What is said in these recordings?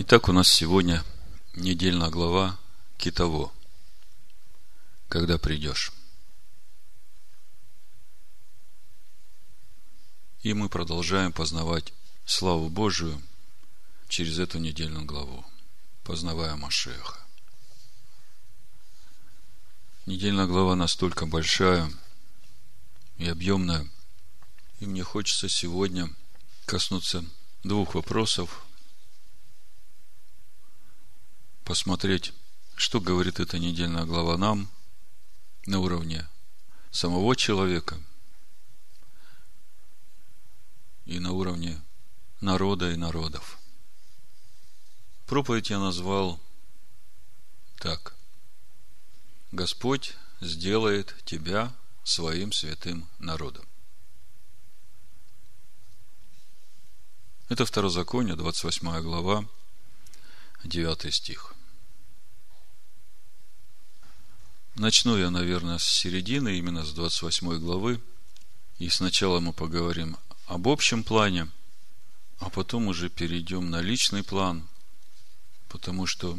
Итак, у нас сегодня недельная глава Китово. Когда придешь. И мы продолжаем познавать славу Божию через эту недельную главу, познавая Машеха. Недельная глава настолько большая и объемная, и мне хочется сегодня коснуться двух вопросов, посмотреть, что говорит эта недельная глава нам на уровне самого человека и на уровне народа и народов. Проповедь я назвал так. Господь сделает тебя своим святым народом. Это Второзаконие, 28 глава, 9 стих. Начну я, наверное, с середины, именно с 28 главы. И сначала мы поговорим об общем плане, а потом уже перейдем на личный план, потому что,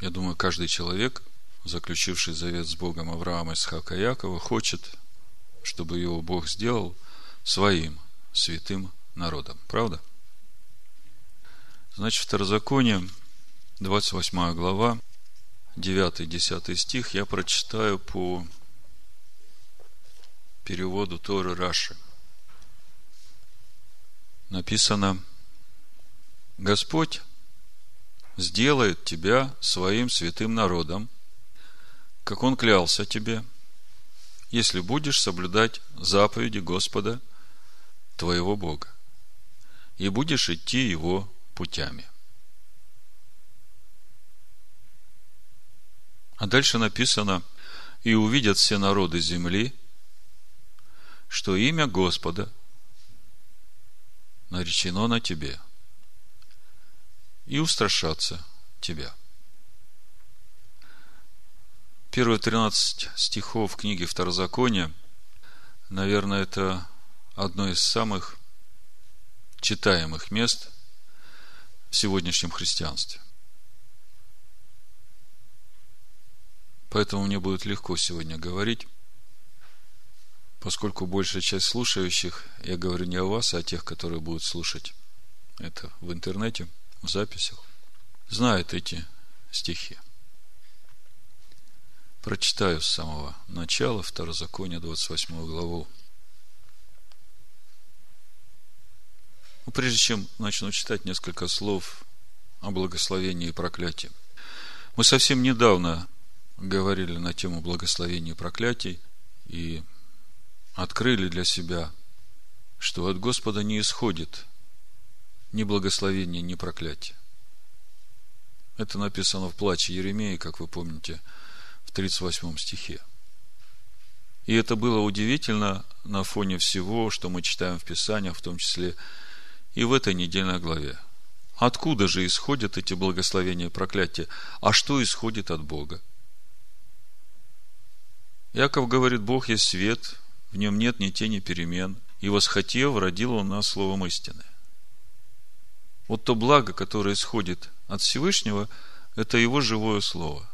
я думаю, каждый человек, заключивший завет с Богом Авраама, Исхака и Якова, хочет, чтобы его Бог сделал своим святым народом. Правда? Значит, Второзаконие, 28 глава, 9-10 стих я прочитаю по переводу Торы Раши. Написано, Господь сделает тебя своим святым народом, как Он клялся тебе, если будешь соблюдать заповеди Господа, твоего Бога, и будешь идти Его путями. А дальше написано, и увидят все народы земли, что имя Господа наречено на тебе, и устрашатся тебя. Первые 13 стихов книги Второзакония, наверное, это одно из самых читаемых мест в сегодняшнем христианстве. Поэтому мне будет легко сегодня говорить, поскольку большая часть слушающих, я говорю не о вас, а о тех, которые будут слушать это в интернете, в записях, знают эти стихи. Прочитаю с самого начала Второзакония, 28 главу. Но прежде чем начну читать несколько слов о благословении и проклятии. Мы совсем недавно говорили на тему благословений и проклятий и открыли для себя, что от Господа не исходит ни благословения, ни проклятия. Это написано в плаче Еремеи, как вы помните, в 38 стихе. И это было удивительно на фоне всего, что мы читаем в Писаниях, в том числе и в этой недельной главе. Откуда же исходят эти благословения и проклятия? А что исходит от Бога? Яков говорит, Бог есть свет, в нем нет ни тени перемен, и восхотев, родил он нас словом истины. Вот то благо, которое исходит от Всевышнего, это его живое слово.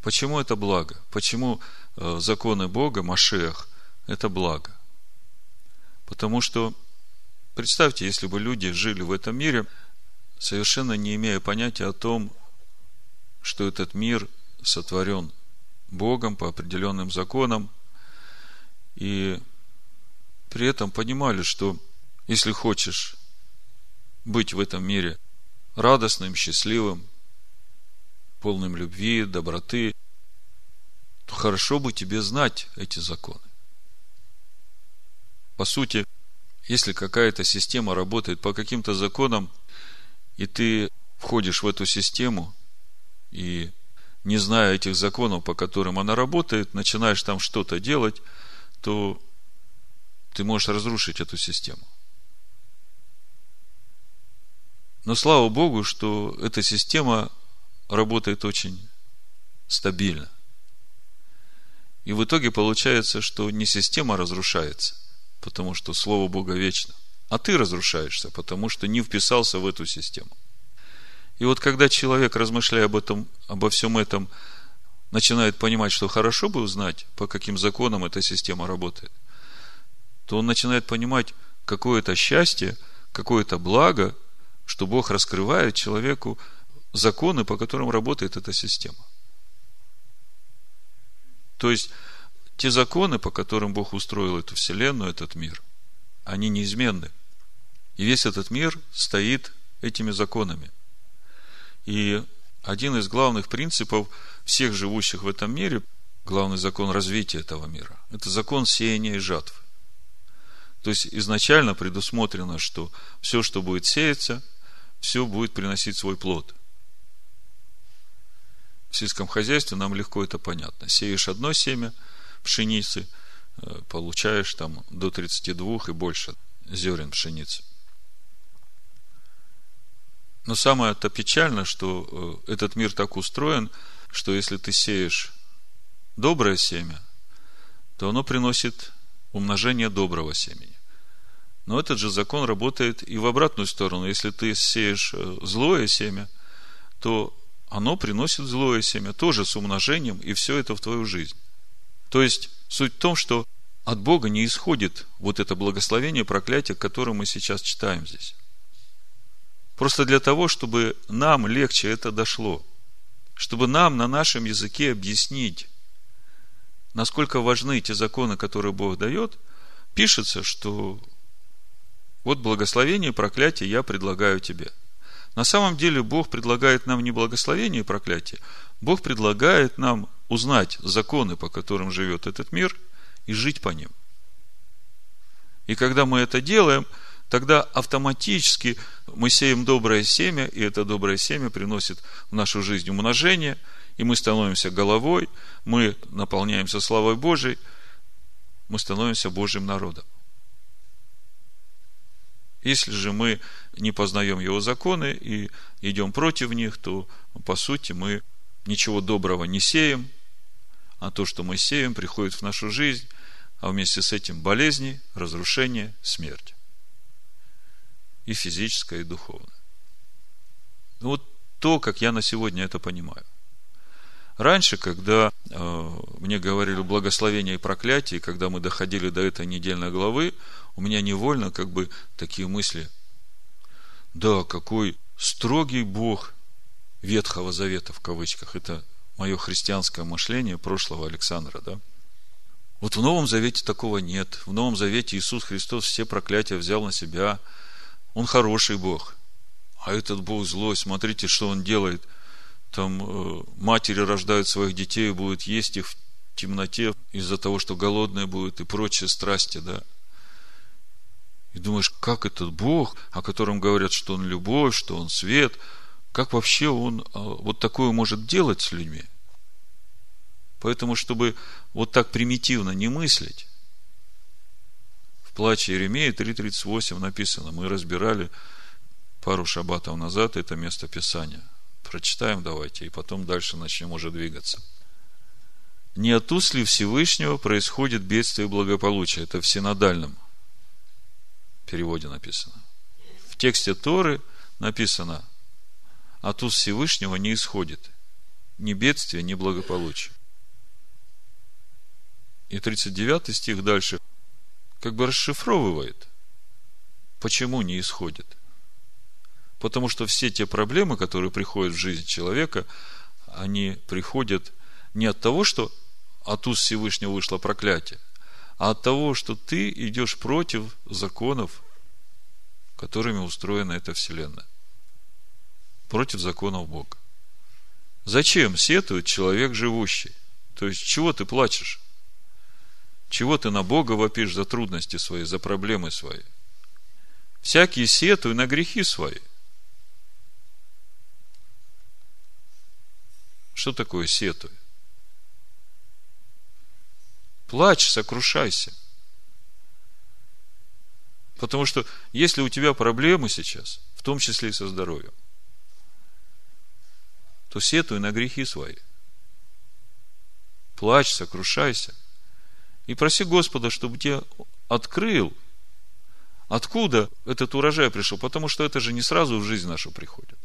Почему это благо? Почему э, законы Бога, Машех, это благо? Потому что, представьте, если бы люди жили в этом мире, совершенно не имея понятия о том, что этот мир сотворен Богом по определенным законам. И при этом понимали, что если хочешь быть в этом мире радостным, счастливым, полным любви, доброты, то хорошо бы тебе знать эти законы. По сути, если какая-то система работает по каким-то законам, и ты входишь в эту систему, и не зная этих законов, по которым она работает, начинаешь там что-то делать, то ты можешь разрушить эту систему. Но слава Богу, что эта система работает очень стабильно. И в итоге получается, что не система разрушается, потому что Слово Бога вечно, а ты разрушаешься, потому что не вписался в эту систему. И вот когда человек, размышляя об этом, обо всем этом, начинает понимать, что хорошо бы узнать, по каким законам эта система работает, то он начинает понимать какое-то счастье, какое-то благо, что Бог раскрывает человеку законы, по которым работает эта система. То есть, те законы, по которым Бог устроил эту вселенную, этот мир, они неизменны. И весь этот мир стоит этими законами. И один из главных принципов всех живущих в этом мире, главный закон развития этого мира, это закон сеяния и жатвы. То есть изначально предусмотрено, что все, что будет сеяться, все будет приносить свой плод. В сельском хозяйстве нам легко это понятно. Сеешь одно семя пшеницы, э, получаешь там до 32 и больше зерен пшеницы. Но самое это печально, что э, этот мир так устроен, что если ты сеешь доброе семя, то оно приносит умножение доброго семени. Но этот же закон работает и в обратную сторону. Если ты сеешь э, злое семя, то оно приносит злое семя, тоже с умножением, и все это в твою жизнь. То есть, суть в том, что от Бога не исходит вот это благословение, проклятие, которое мы сейчас читаем здесь. Просто для того, чтобы нам легче это дошло. Чтобы нам на нашем языке объяснить, насколько важны те законы, которые Бог дает, пишется, что вот благословение и проклятие я предлагаю тебе. На самом деле Бог предлагает нам не благословение и проклятие, Бог предлагает нам узнать законы, по которым живет этот мир, и жить по ним. И когда мы это делаем, тогда автоматически мы сеем доброе семя, и это доброе семя приносит в нашу жизнь умножение, и мы становимся головой, мы наполняемся славой Божией, мы становимся Божьим народом. Если же мы не познаем его законы и идем против них, то, по сути, мы ничего доброго не сеем, а то, что мы сеем, приходит в нашу жизнь, а вместе с этим болезни, разрушение, смерть. И физическое, и духовное. Вот то, как я на сегодня это понимаю. Раньше, когда э, мне говорили благословение и проклятие, когда мы доходили до этой недельной главы, у меня невольно как бы такие мысли. Да, какой строгий Бог Ветхого Завета в кавычках. Это мое христианское мышление прошлого Александра, да? Вот в Новом Завете такого нет. В Новом Завете Иисус Христос все проклятия взял на себя. Он хороший Бог. А этот Бог злой, смотрите, что он делает. Там э, матери рождают своих детей и будут есть их в темноте из-за того, что голодные будут и прочие страсти, да. И думаешь, как этот Бог, о котором говорят, что Он любовь, что Он свет, как вообще Он а, вот такое может делать с людьми? Поэтому, чтобы вот так примитивно не мыслить, в плаче Иеремея 3.38 написано, мы разбирали пару шаббатов назад это место Писания. Прочитаем давайте, и потом дальше начнем уже двигаться. Не от уст ли Всевышнего происходит бедствие и благополучие? Это в синодальном переводе написано. В тексте Торы написано, от уст Всевышнего не исходит ни бедствия, ни благополучия. И 39 стих дальше как бы расшифровывает, почему не исходит. Потому что все те проблемы, которые приходят в жизнь человека, они приходят не от того, что от уст Всевышнего вышло проклятие, а от того, что ты идешь против законов, которыми устроена эта вселенная. Против законов Бога. Зачем сетует человек живущий? То есть, чего ты плачешь? Чего ты на Бога вопишь за трудности свои, за проблемы свои? Всякие сетуют на грехи свои. Что такое сетуй? Плачь, сокрушайся. Потому что если у тебя проблемы сейчас, в том числе и со здоровьем, то сетуй на грехи свои. Плачь, сокрушайся. И проси Господа, чтобы тебе открыл, Откуда этот урожай пришел? Потому что это же не сразу в жизнь нашу приходит.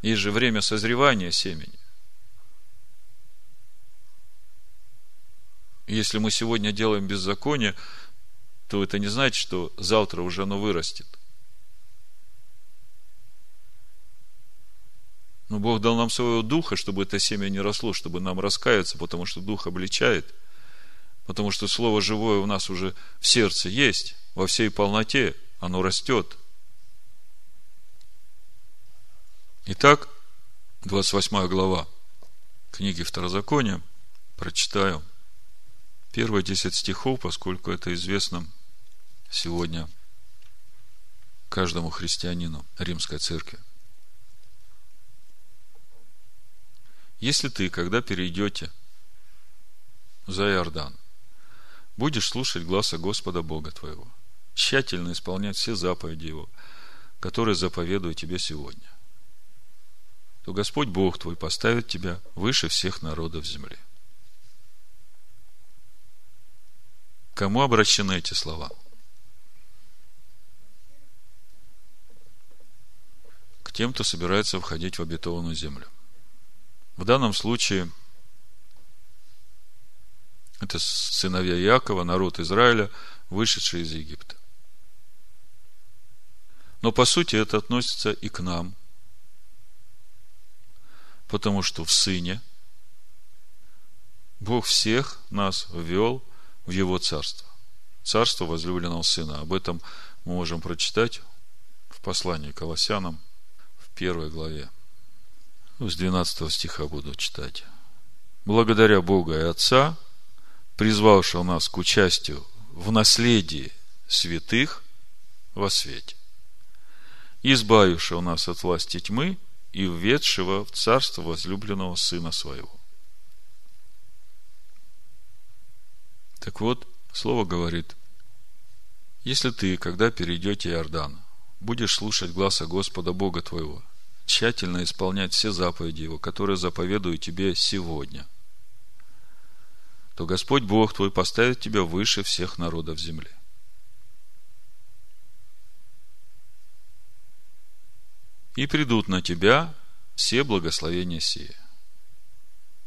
Есть же время созревания семени. Если мы сегодня делаем беззаконие, то это не значит, что завтра уже оно вырастет. Но Бог дал нам своего духа, чтобы это семя не росло, чтобы нам раскаяться, потому что дух обличает, потому что слово живое у нас уже в сердце есть, во всей полноте, оно растет. Итак, 28 глава книги Второзакония, прочитаю первые 10 стихов, поскольку это известно сегодня каждому христианину Римской Церкви. Если ты, когда перейдете за Иордан, будешь слушать гласа Господа Бога твоего, тщательно исполнять все заповеди Его, которые заповедую тебе сегодня, то Господь Бог твой поставит тебя выше всех народов земли. Кому обращены эти слова? К тем, кто собирается входить в обетованную землю. В данном случае это сыновья Якова, народ Израиля, вышедший из Египта. Но по сути это относится и к нам, потому что в Сыне Бог всех нас ввел в Его Царство. Царство возлюбленного Сына. Об этом мы можем прочитать в послании к Колоссянам в первой главе. Ну, с 12 стиха буду читать. Благодаря Бога и Отца, призвавшего нас к участию в наследии святых во свете, избавившего нас от власти тьмы и введшего в царство возлюбленного Сына Своего. Так вот, Слово говорит, если ты, когда перейдете Иордан, будешь слушать гласа Господа Бога твоего – тщательно исполнять все заповеди Его, которые заповедую тебе сегодня, то Господь Бог твой поставит тебя выше всех народов земли. И придут на тебя все благословения сие,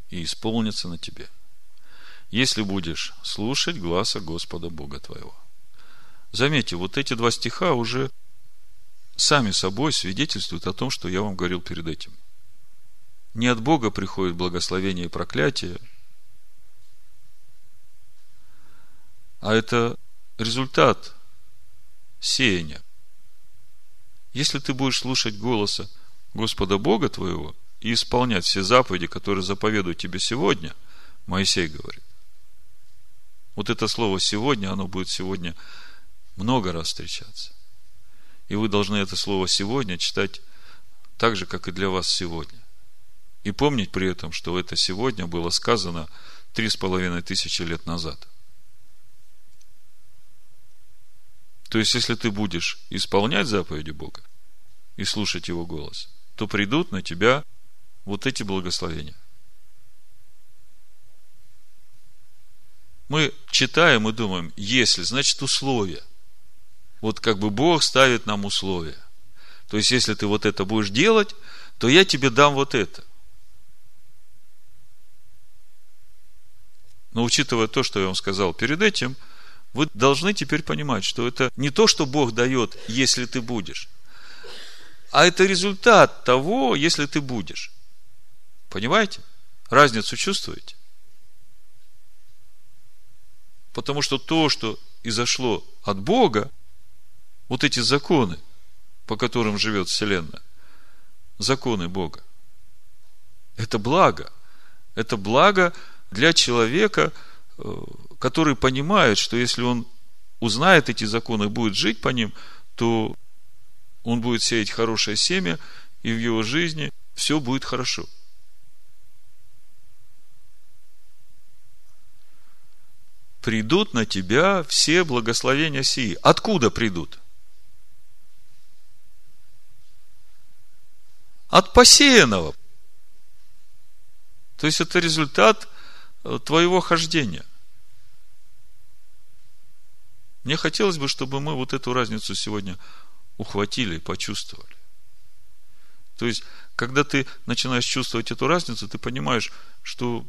и исполнятся на тебе, если будешь слушать гласа Господа Бога твоего. Заметьте, вот эти два стиха уже сами собой свидетельствуют о том, что я вам говорил перед этим. Не от Бога приходит благословение и проклятие, а это результат сеяния. Если ты будешь слушать голоса Господа Бога твоего и исполнять все заповеди, которые заповедую тебе сегодня, Моисей говорит. Вот это слово «сегодня», оно будет сегодня много раз встречаться. И вы должны это слово сегодня читать так же, как и для вас сегодня. И помнить при этом, что это сегодня было сказано три с половиной тысячи лет назад. То есть, если ты будешь исполнять заповеди Бога и слушать Его голос, то придут на тебя вот эти благословения. Мы читаем и думаем, если, значит условия – вот как бы Бог ставит нам условия. То есть, если ты вот это будешь делать, то я тебе дам вот это. Но учитывая то, что я вам сказал перед этим, вы должны теперь понимать, что это не то, что Бог дает, если ты будешь, а это результат того, если ты будешь. Понимаете? Разницу чувствуете? Потому что то, что изошло от Бога, вот эти законы, по которым живет Вселенная, законы Бога, это благо. Это благо для человека, который понимает, что если он узнает эти законы и будет жить по ним, то он будет сеять хорошее семя, и в его жизни все будет хорошо. Придут на тебя все благословения сии. Откуда придут? от посеянного. То есть это результат э, твоего хождения. Мне хотелось бы, чтобы мы вот эту разницу сегодня ухватили и почувствовали. То есть, когда ты начинаешь чувствовать эту разницу, ты понимаешь, что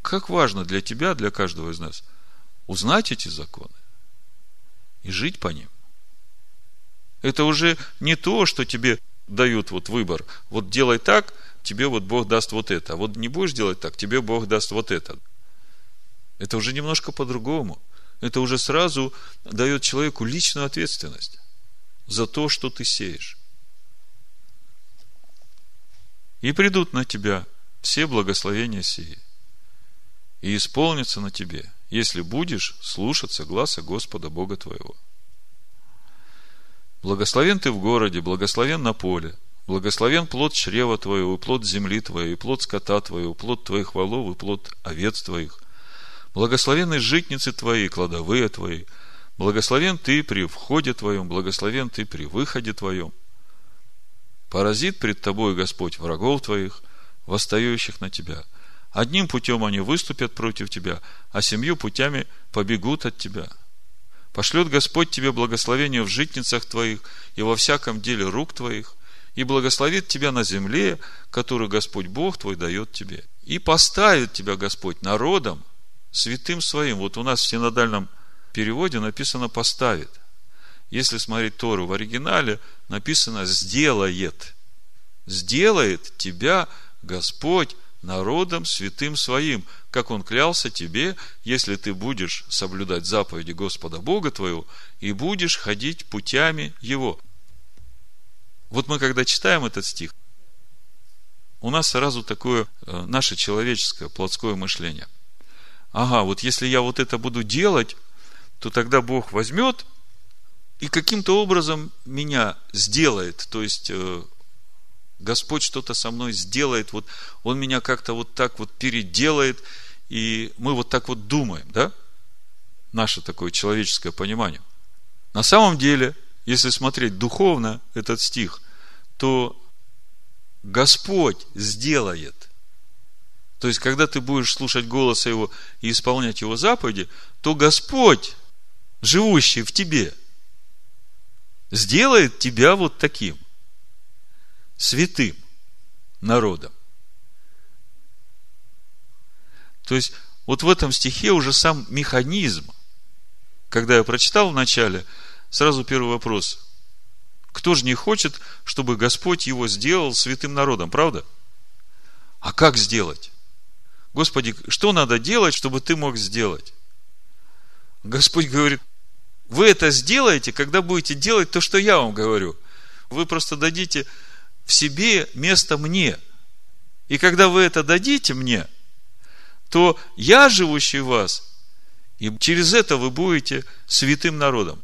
как важно для тебя, для каждого из нас, узнать эти законы и жить по ним. Это уже не то, что тебе дают вот выбор. Вот делай так, тебе вот Бог даст вот это. А вот не будешь делать так, тебе Бог даст вот это. Это уже немножко по-другому. Это уже сразу дает человеку личную ответственность за то, что ты сеешь. И придут на тебя все благословения сии. И исполнятся на тебе, если будешь слушаться гласа Господа Бога твоего. Благословен ты в городе, благословен на поле, благословен плод чрева твоего, плод земли твоей, плод скота твоего, плод твоих волов, и плод овец твоих. Благословенны житницы твои, кладовые твои. Благословен ты при входе твоем, благословен ты при выходе твоем. Поразит пред тобой Господь врагов твоих, восстающих на тебя. Одним путем они выступят против тебя, а семью путями побегут от тебя – Пошлет Господь тебе благословение в житницах твоих и во всяком деле рук твоих, и благословит тебя на земле, которую Господь Бог твой дает тебе. И поставит тебя Господь народом, святым своим. Вот у нас в синодальном переводе написано «поставит». Если смотреть Тору в оригинале, написано «сделает». Сделает тебя Господь народом святым своим, как Он клялся тебе, если ты будешь соблюдать заповеди Господа Бога твоего и будешь ходить путями Его. Вот мы, когда читаем этот стих, у нас сразу такое э, наше человеческое плотское мышление. Ага, вот если я вот это буду делать, то тогда Бог возьмет и каким-то образом меня сделает, то есть э, Господь что-то со мной сделает, вот Он меня как-то вот так вот переделает, и мы вот так вот думаем, да? Наше такое человеческое понимание. На самом деле, если смотреть духовно этот стих, то Господь сделает. То есть, когда ты будешь слушать голоса Его и исполнять Его заповеди, то Господь, живущий в тебе, сделает тебя вот таким – святым народом. То есть, вот в этом стихе уже сам механизм. Когда я прочитал в начале, сразу первый вопрос. Кто же не хочет, чтобы Господь его сделал святым народом, правда? А как сделать? Господи, что надо делать, чтобы ты мог сделать? Господь говорит, вы это сделаете, когда будете делать то, что я вам говорю. Вы просто дадите в себе место мне. И когда вы это дадите мне, то я, живущий в вас, и через это вы будете святым народом.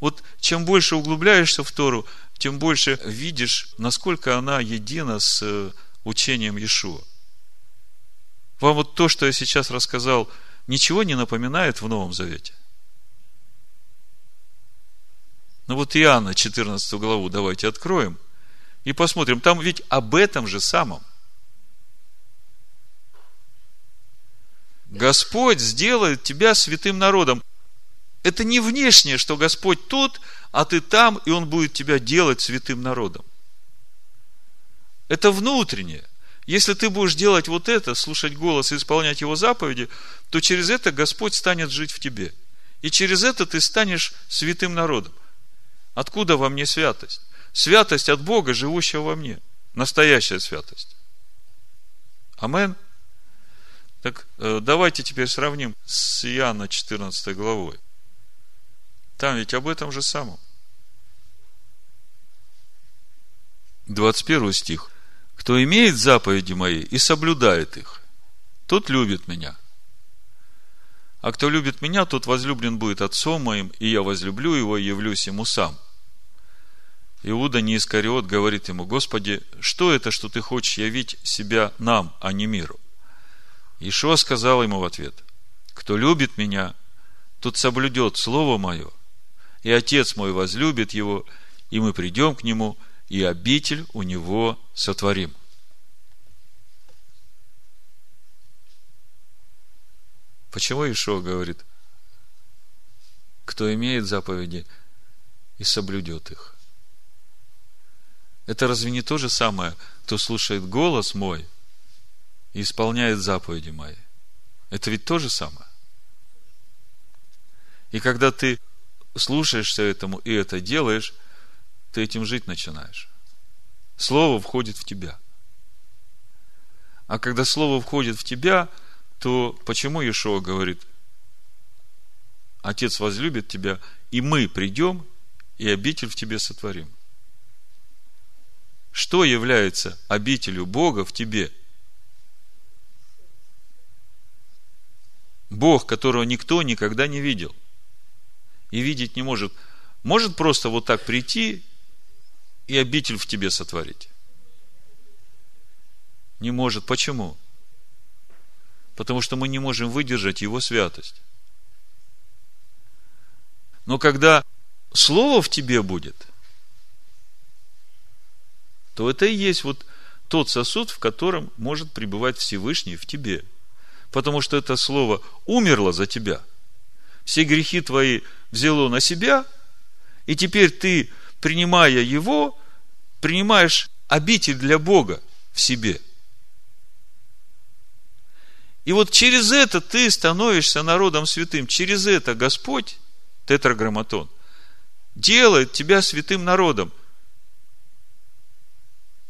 Вот чем больше углубляешься в Тору, тем больше видишь, насколько она едина с э, учением Иешуа. Вам вот то, что я сейчас рассказал, ничего не напоминает в Новом Завете? Ну вот Иоанна 14 главу давайте откроем и посмотрим. Там ведь об этом же самом. Господь сделает тебя святым народом. Это не внешнее, что Господь тут, а ты там, и Он будет тебя делать святым народом. Это внутреннее. Если ты будешь делать вот это, слушать голос и исполнять Его заповеди, то через это Господь станет жить в тебе. И через это ты станешь святым народом. Откуда во мне святость? Святость от Бога, живущего во мне. Настоящая святость. Амен. Так э, давайте теперь сравним с Иоанна 14 главой. Там ведь об этом же самом. 21 стих. Кто имеет заповеди мои и соблюдает их, тот любит меня. А кто любит меня, тот возлюблен будет отцом моим, и я возлюблю его и явлюсь ему сам. Иуда не Искариот говорит ему, Господи, что это, что ты хочешь явить себя нам, а не миру? Ишуа сказал ему в ответ, кто любит меня, тот соблюдет Слово Мое, и Отец мой возлюбит его, и мы придем к нему, и обитель у него сотворим. Почему Ишуа говорит, кто имеет заповеди и соблюдет их? Это разве не то же самое, кто слушает голос мой и исполняет заповеди мои? Это ведь то же самое. И когда ты слушаешься этому и это делаешь, ты этим жить начинаешь. Слово входит в тебя. А когда Слово входит в тебя, то почему Иешуа говорит, Отец возлюбит тебя, и мы придем, и обитель в тебе сотворим? Что является обителю Бога в тебе? Бог, которого никто никогда не видел и видеть не может. Может просто вот так прийти и обитель в тебе сотворить? Не может. Почему? Потому что мы не можем выдержать его святость. Но когда Слово в тебе будет, то это и есть вот тот сосуд, в котором может пребывать Всевышний в тебе. Потому что это Слово умерло за тебя. Все грехи твои взяло на себя, и теперь ты, принимая его, принимаешь обитель для Бога в себе – и вот через это ты становишься народом святым. Через это Господь, тетраграмматон, делает тебя святым народом.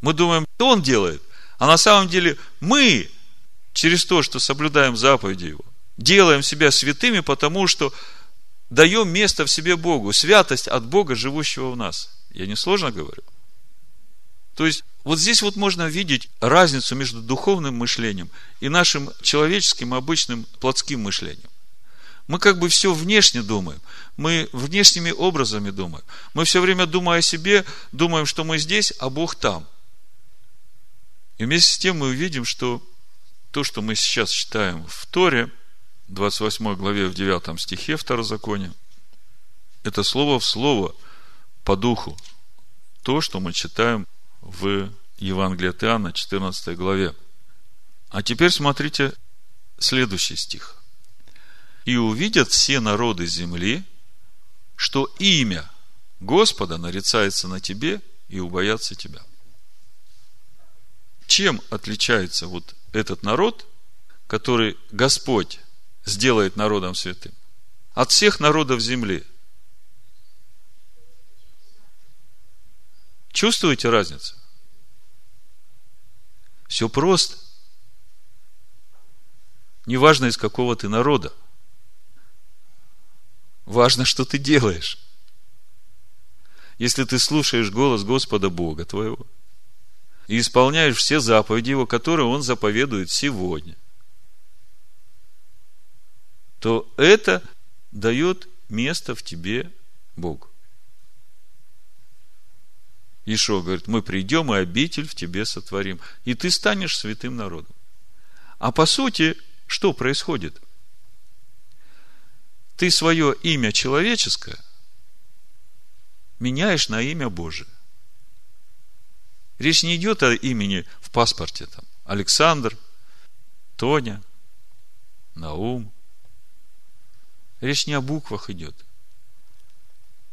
Мы думаем, что Он делает, а на самом деле мы, через то, что соблюдаем заповеди Его, делаем себя святыми, потому что даем место в себе Богу, святость от Бога, живущего в нас. Я не сложно говорю? То есть, вот здесь вот можно видеть разницу между духовным мышлением и нашим человеческим, обычным, плотским мышлением. Мы как бы все внешне думаем, мы внешними образами думаем. Мы все время, думая о себе, думаем, что мы здесь, а Бог там. И вместе с тем мы увидим, что то, что мы сейчас читаем в Торе, 28 главе, в 9 стихе Второзакония, это слово в слово по духу. То, что мы читаем в Евангелии от Иоанна, 14 главе. А теперь смотрите следующий стих. «И увидят все народы земли, что имя Господа нарицается на тебе и убоятся тебя». Чем отличается вот этот народ, который Господь сделает народом святым, от всех народов земли – Чувствуете разницу? Все просто. Неважно, из какого ты народа. Важно, что ты делаешь. Если ты слушаешь голос Господа Бога твоего и исполняешь все заповеди Его, которые Он заповедует сегодня, то это дает место в тебе Богу. Ишо говорит, мы придем и обитель в тебе сотворим. И ты станешь святым народом. А по сути, что происходит? Ты свое имя человеческое меняешь на имя Божие. Речь не идет о имени в паспорте. Там, Александр, Тоня, Наум. Речь не о буквах идет.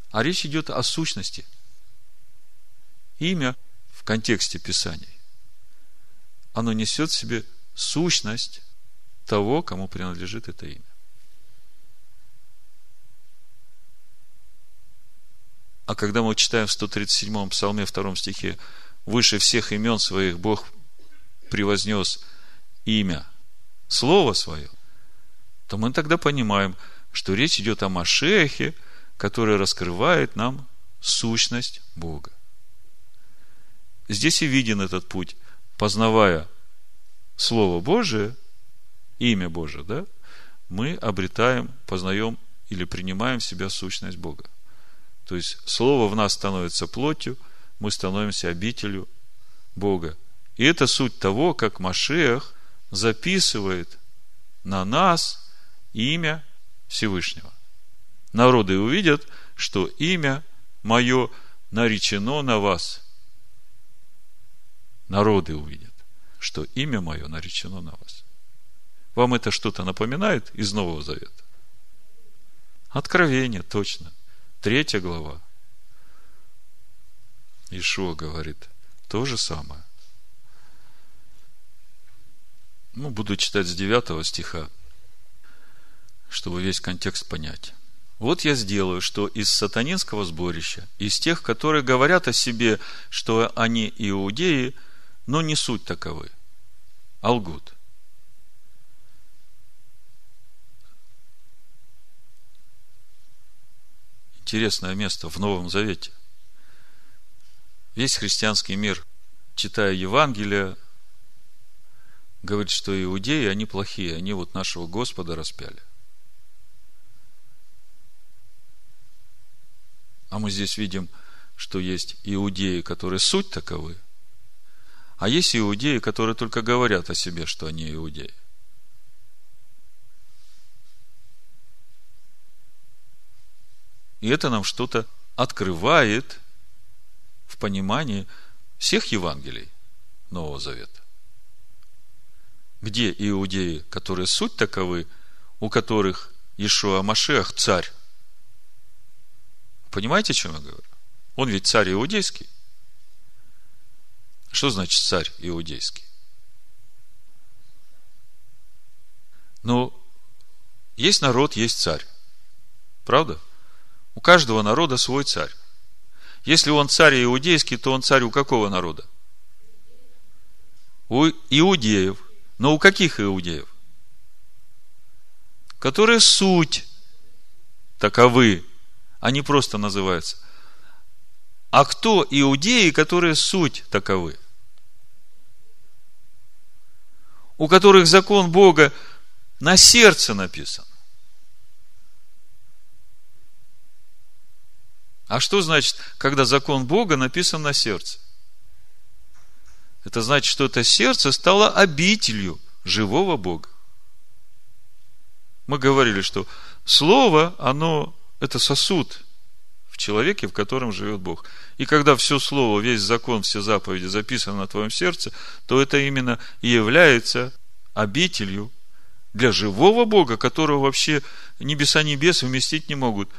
А речь идет о сущности – имя в контексте Писаний, оно несет в себе сущность того, кому принадлежит это имя. А когда мы читаем в 137-м псалме 2 стихе «Выше всех имен своих Бог превознес имя, Слово Свое», то мы тогда понимаем, что речь идет о Машехе, который раскрывает нам сущность Бога. Здесь и виден этот путь, познавая Слово Божие, имя Божие, да, мы обретаем, познаем или принимаем в себя сущность Бога. То есть Слово в нас становится плотью, мы становимся обителю Бога. И это суть того, как Машех записывает на нас имя Всевышнего. Народы увидят, что имя мое наречено на вас народы увидят, что имя мое наречено на вас. Вам это что-то напоминает из Нового Завета? Откровение, точно. Третья глава. Ишуа говорит то же самое. Ну, буду читать с 9 стиха, чтобы весь контекст понять. Вот я сделаю, что из сатанинского сборища, из тех, которые говорят о себе, что они иудеи, но не суть таковы, а лгут. Интересное место в Новом Завете. Весь христианский мир, читая Евангелие, говорит, что иудеи, они плохие, они вот нашего Господа распяли. А мы здесь видим, что есть иудеи, которые суть таковы, а есть иудеи, которые только говорят о себе, что они иудеи. И это нам что-то открывает в понимании всех Евангелий Нового Завета где иудеи, которые суть таковы, у которых Ишуа Машех царь. Понимаете, о чем я говорю? Он ведь царь иудейский. Что значит царь иудейский? Ну, есть народ, есть царь. Правда? У каждого народа свой царь. Если он царь иудейский, то он царь у какого народа? У иудеев – но у каких иудеев? Которые суть таковы, они просто называются. А кто иудеи, которые суть таковы? У которых закон Бога на сердце написан. А что значит, когда закон Бога написан на сердце? Это значит, что это сердце стало обителью живого Бога. Мы говорили, что Слово, оно, это сосуд в человеке, в котором живет Бог. И когда все Слово, весь закон, все заповеди записаны на твоем сердце, то это именно и является обителью для живого Бога, которого вообще небеса небес вместить не могут.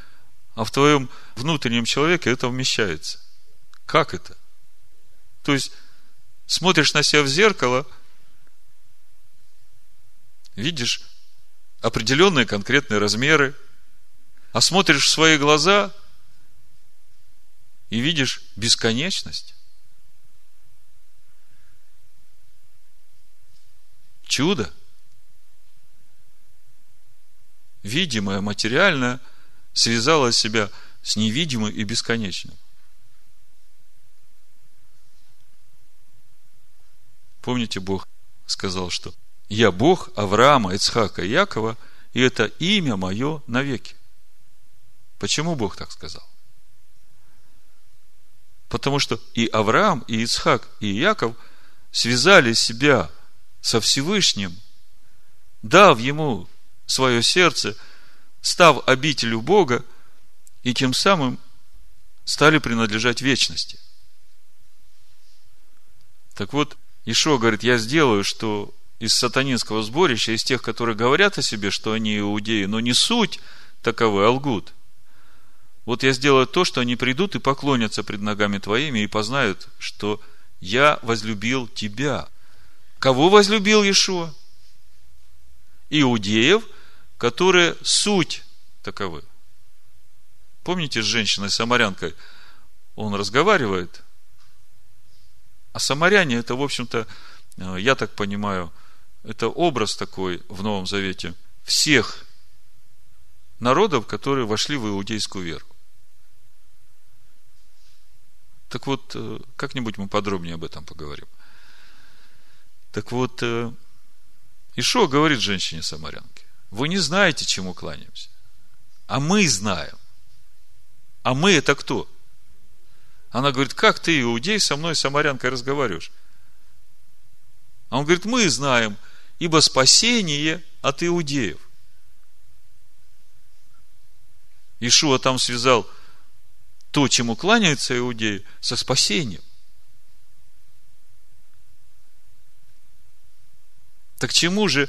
А в твоем внутреннем человеке это вмещается. Как это? То есть, смотришь на себя в зеркало, видишь определенные конкретные размеры, а смотришь в свои глаза и видишь бесконечность. Чудо. Видимое, материальное связало себя с невидимым и бесконечным. Помните, Бог сказал, что я Бог Авраама, Ицхака и Якова, и это имя мое навеки. Почему Бог так сказал? Потому что и Авраам, и Ицхак, и Яков связали себя со Всевышним, дав ему свое сердце, став обителю Бога, и тем самым стали принадлежать вечности. Так вот, Ишо говорит, я сделаю, что из сатанинского сборища, из тех, которые говорят о себе, что они иудеи, но не суть таковы, а лгут. Вот я сделаю то, что они придут и поклонятся пред ногами твоими и познают, что я возлюбил тебя. Кого возлюбил Иешуа? Иудеев, которые суть таковы. Помните с женщиной-самарянкой? Он разговаривает, а самаряне это, в общем-то, э, я так понимаю, это образ такой в Новом Завете всех народов, которые вошли в иудейскую веру. Так вот, э, как-нибудь мы подробнее об этом поговорим. Так вот, э, Ишо говорит женщине-самарянке, вы не знаете, чему кланяемся, а мы знаем. А мы это кто? Она говорит, как ты, иудей, со мной, самарянкой, разговариваешь? А он говорит, мы знаем, ибо спасение от иудеев. Ишуа там связал то, чему кланяются иудеи, со спасением. Так чему же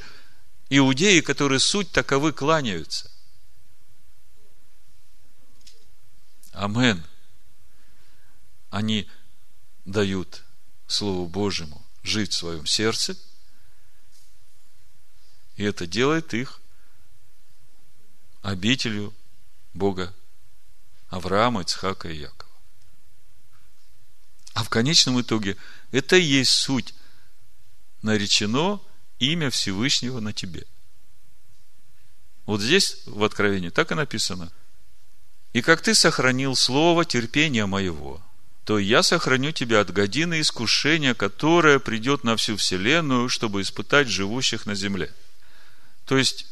иудеи, которые суть таковы, кланяются. Амен. Они дают Слову Божьему жить в своем сердце, и это делает их обителью Бога Авраама, Ицхака и Якова. А в конечном итоге это и есть суть наречено имя Всевышнего на тебе. Вот здесь в Откровении так и написано. И как ты сохранил слово терпения моего, то я сохраню тебя от годины искушения, которое придет на всю вселенную, чтобы испытать живущих на земле. То есть,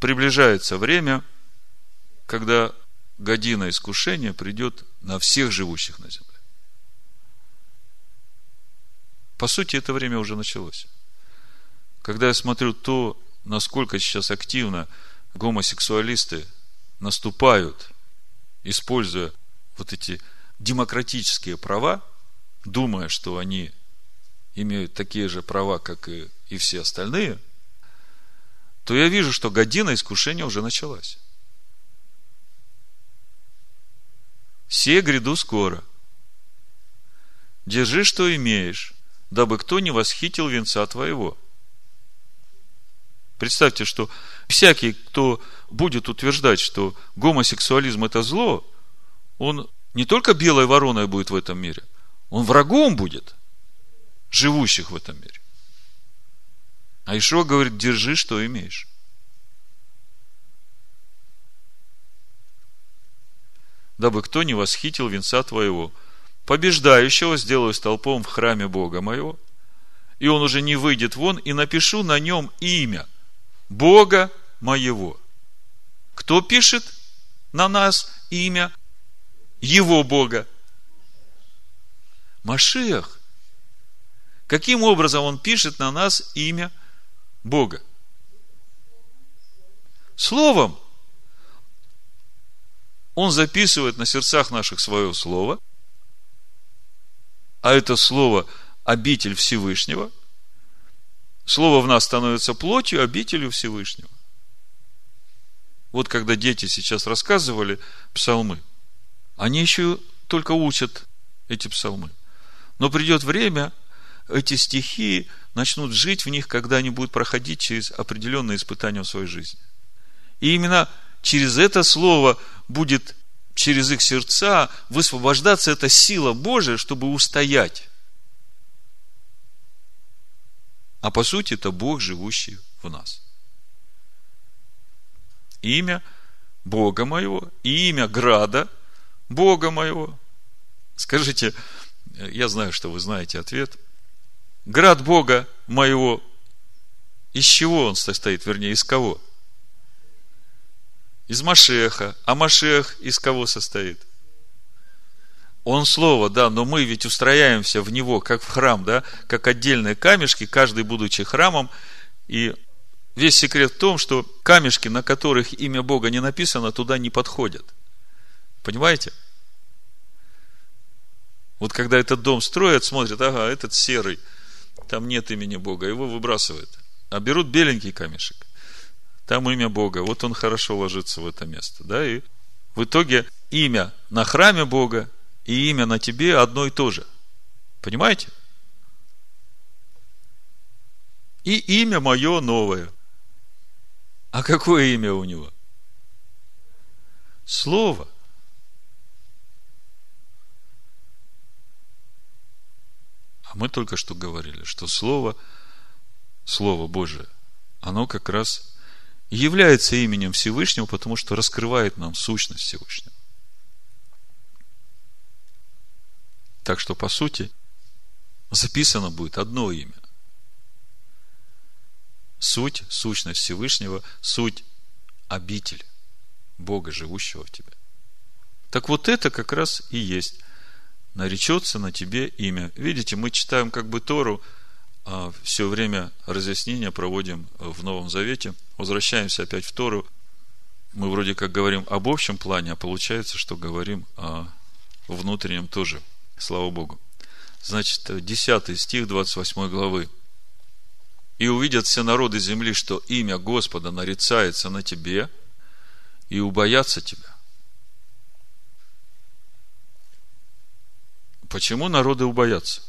приближается время, когда година искушения придет на всех живущих на земле. По сути, это время уже началось. Когда я смотрю то, насколько сейчас активно гомосексуалисты наступают, используя вот эти демократические права, думая, что они имеют такие же права, как и, и все остальные, то я вижу, что година искушения уже началась. Все гряду скоро. Держи, что имеешь, дабы кто не восхитил венца твоего. Представьте, что всякий, кто будет утверждать, что гомосексуализм это зло, он не только белой вороной будет в этом мире, он врагом будет живущих в этом мире. А Ишуа говорит, держи, что имеешь. Дабы кто не восхитил венца твоего. Побеждающего сделаю столпом в храме Бога моего, и он уже не выйдет вон, и напишу на нем имя Бога моего. Кто пишет на нас имя его Бога? Машиах. Каким образом он пишет на нас имя Бога? Словом. Он записывает на сердцах наших свое слово, а это слово – обитель Всевышнего. Слово в нас становится плотью, обителю Всевышнего. Вот когда дети сейчас рассказывали псалмы – они еще только учат эти псалмы. Но придет время, эти стихи начнут жить в них, когда они будут проходить через определенные испытания в своей жизни. И именно через это слово будет через их сердца высвобождаться эта сила Божия, чтобы устоять. А по сути это Бог, живущий в нас. Имя Бога моего и имя Града – Бога моего. Скажите, я знаю, что вы знаете ответ. Град Бога моего, из чего он состоит, вернее, из кого? Из Машеха. А Машех из кого состоит? Он слово, да, но мы ведь устрояемся в него, как в храм, да, как отдельные камешки, каждый будучи храмом. И весь секрет в том, что камешки, на которых имя Бога не написано, туда не подходят. Понимаете? Вот когда этот дом строят, смотрят, ага, этот серый, там нет имени Бога, его выбрасывают. А берут беленький камешек, там имя Бога, вот он хорошо ложится в это место. Да? И в итоге имя на храме Бога и имя на тебе одно и то же. Понимаете? И имя мое новое. А какое имя у него? Слово. А мы только что говорили, что Слово, Слово Божие, оно как раз является именем Всевышнего, потому что раскрывает нам сущность Всевышнего. Так что, по сути, записано будет одно имя. Суть, сущность Всевышнего, суть обитель Бога, живущего в тебе. Так вот это как раз и есть наречется на тебе имя. Видите, мы читаем как бы Тору, все время разъяснения проводим в Новом Завете, возвращаемся опять в Тору. Мы вроде как говорим об общем плане, а получается, что говорим о внутреннем тоже. Слава Богу. Значит, 10 стих 28 главы. и увидят все народы земли, что имя Господа нарицается на тебе, и убоятся тебя. Почему народы убоятся?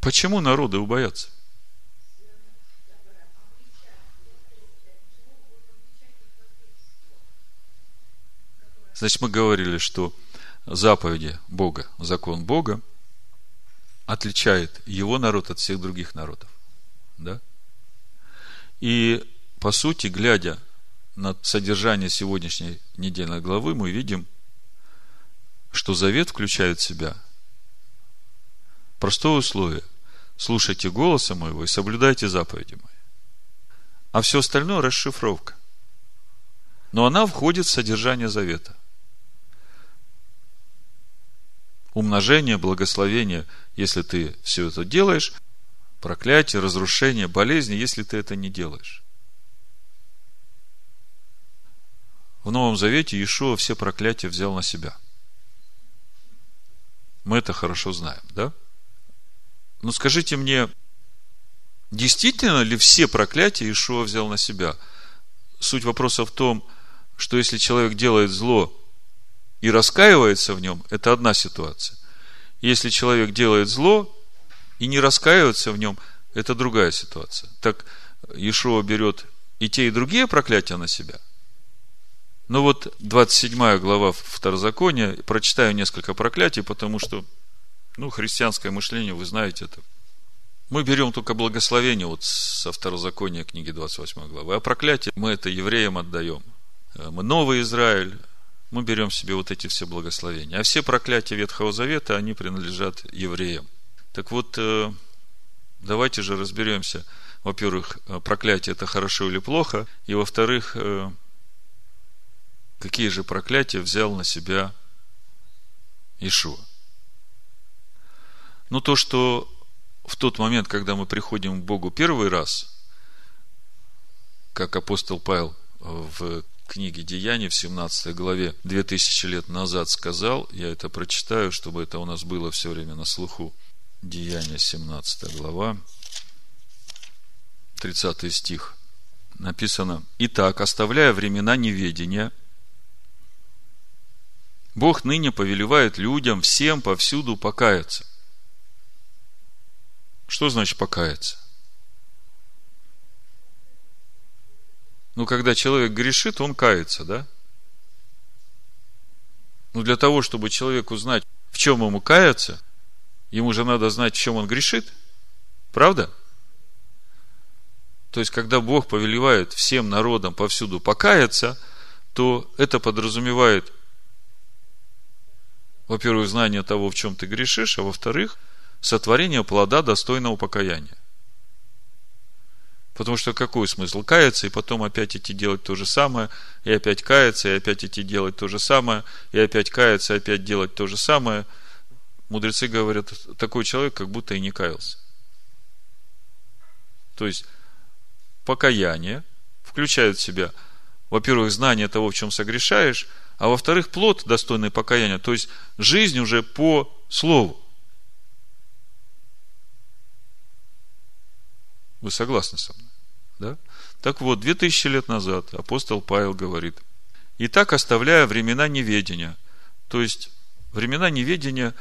Почему народы убоятся? Значит, мы говорили, что заповеди Бога, закон Бога отличает его народ от всех других народов. Да? И, по сути, глядя на содержание сегодняшней недельной главы, мы видим, что завет включает в себя простое условие. Слушайте голоса моего и соблюдайте заповеди мои. А все остальное расшифровка. Но она входит в содержание завета умножение, благословение, если ты все это делаешь, проклятие, разрушение, болезни, если ты это не делаешь. В Новом Завете Иешуа все проклятия взял на себя. Мы это хорошо знаем, да? Но скажите мне, действительно ли все проклятия Иешуа взял на себя? Суть вопроса в том, что если человек делает зло и раскаивается в нем, это одна ситуация. Если человек делает зло и не раскаивается в нем, это другая ситуация. Так Иешуа берет и те, и другие проклятия на себя. Но вот 27 глава Второзакония, прочитаю несколько проклятий, потому что, ну, христианское мышление, вы знаете это. Мы берем только благословение вот со Второзакония книги 28 главы, а проклятие мы это евреям отдаем. Мы новый Израиль, мы берем себе вот эти все благословения. А все проклятия Ветхого Завета, они принадлежат евреям. Так вот, э, давайте же разберемся, во-первых, э, проклятие это хорошо или плохо, и во-вторых, э, какие же проклятия взял на себя Ишуа. Ну, то, что в тот момент, когда мы приходим к Богу первый раз, как апостол Павел в книге Деяний в 17 главе 2000 лет назад сказал, я это прочитаю, чтобы это у нас было все время на слуху. Деяния 17 глава, 30 стих. Написано, «Итак, оставляя времена неведения, Бог ныне повелевает людям всем повсюду покаяться». Что значит покаяться? Ну, когда человек грешит, он кается, да? Ну, для того, чтобы человек узнать, в чем ему каяться, ему же надо знать, в чем он грешит. Правда? То есть, когда Бог повелевает всем народам повсюду покаяться, то это подразумевает, во-первых, знание того, в чем ты грешишь, а во-вторых, сотворение плода достойного покаяния. Потому что какой смысл? Каяться и потом опять идти делать то же самое, и опять каяться, и опять идти делать то же самое, и опять каяться, и опять делать то же самое. Мудрецы говорят, такой человек как будто и не каялся. То есть, покаяние включает в себя, во-первых, знание того, в чем согрешаешь, а во-вторых, плод достойный покаяния, то есть жизнь уже по слову. Вы согласны со мной? Да? Так вот, две тысячи лет назад апостол Павел говорит, и так оставляя времена неведения, то есть времена неведения,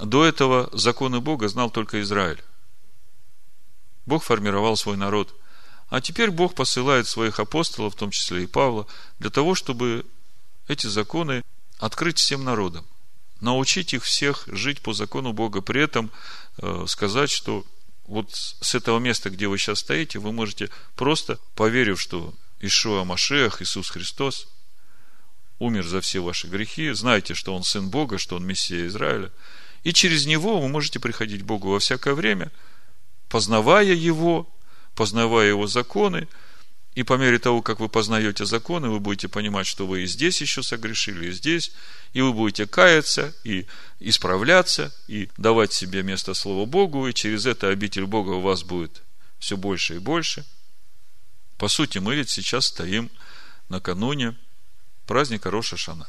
до этого законы Бога знал только Израиль. Бог формировал свой народ. А теперь Бог посылает своих апостолов, в том числе и Павла, для того, чтобы эти законы открыть всем народам. Научить их всех жить по закону Бога. При этом э, сказать, что вот с этого места, где вы сейчас стоите, вы можете просто, поверив, что Ишуа Машех, Иисус Христос, умер за все ваши грехи, знаете, что Он Сын Бога, что Он Мессия Израиля, и через Него вы можете приходить к Богу во всякое время, познавая Его, познавая Его законы – и по мере того, как вы познаете законы, вы будете понимать, что вы и здесь еще согрешили, и здесь, и вы будете каяться, и исправляться, и давать себе место Слову Богу, и через это обитель Бога у вас будет все больше и больше. По сути, мы ведь сейчас стоим накануне праздника Роша Шана.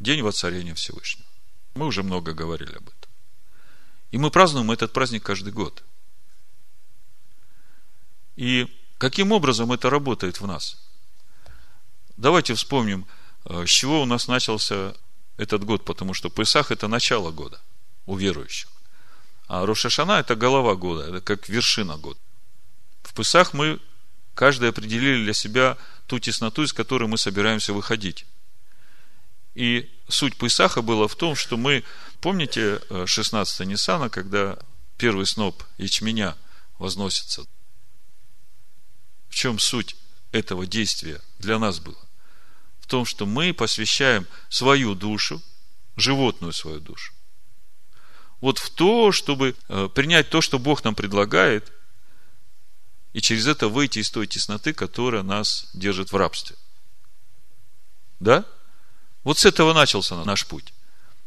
День воцарения Всевышнего. Мы уже много говорили об этом. И мы празднуем этот праздник каждый год. И каким образом это работает в нас? Давайте вспомним, э, с чего у нас начался этот год, потому что Песах – это начало года у верующих. А Рошашана – это голова года, это как вершина года. В Песах мы каждый определили для себя ту тесноту, из которой мы собираемся выходить. И суть Песаха была в том, что мы, помните 16 э, Ниссана, когда первый сноп ячменя возносится? В чем суть этого действия для нас было? В том, что мы посвящаем свою душу, животную свою душу, вот в то, чтобы э, принять то, что Бог нам предлагает, и через это выйти из той тесноты, которая нас держит в рабстве. Да? Вот с этого начался наш путь.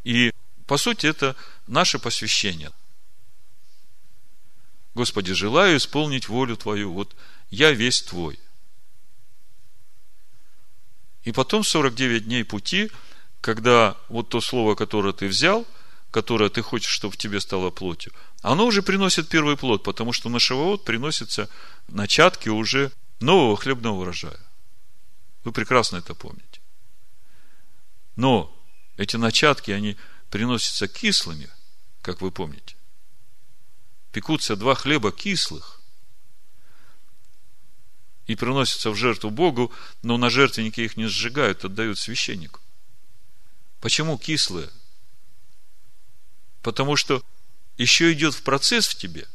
И, по сути, это наше посвящение. Господи, желаю исполнить волю Твою. Вот я весь Твой. И потом 49 дней пути, когда вот то слово, которое ты взял, которое ты хочешь, чтобы в тебе стало плотью, оно уже приносит первый плод, потому что на Шавуот приносятся начатки уже нового хлебного урожая. Вы прекрасно это помните. Но эти начатки, они приносятся кислыми, как вы помните. Пекутся два хлеба кислых и приносятся в жертву Богу, но на жертвеннике их не сжигают, отдают священнику. Почему кислые? Потому что еще идет в процесс в тебе.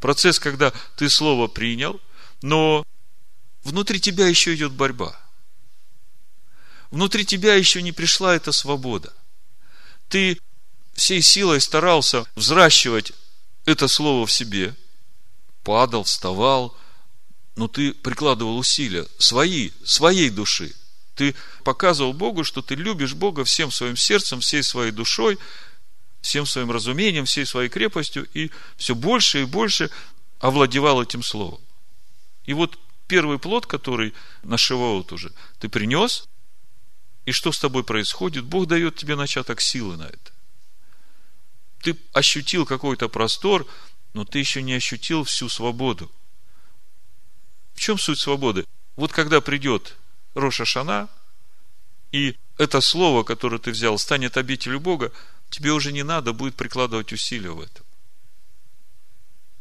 Процесс, когда ты слово принял, но внутри тебя еще идет борьба – внутри тебя еще не пришла эта свобода. Ты всей силой старался взращивать это слово в себе, падал, вставал, но ты прикладывал усилия свои, своей души. Ты показывал Богу, что ты любишь Бога всем своим сердцем, всей своей душой, всем своим разумением, всей своей крепостью, и все больше и больше овладевал этим словом. И вот первый плод, который нашивал уже, ты принес, и что с тобой происходит? Бог дает тебе начаток силы на это. Ты ощутил какой-то простор, но ты еще не ощутил всю свободу. В чем суть свободы? Вот когда придет Роша Шана, и это слово, которое ты взял, станет обителью Бога, тебе уже не надо будет прикладывать усилия в этом.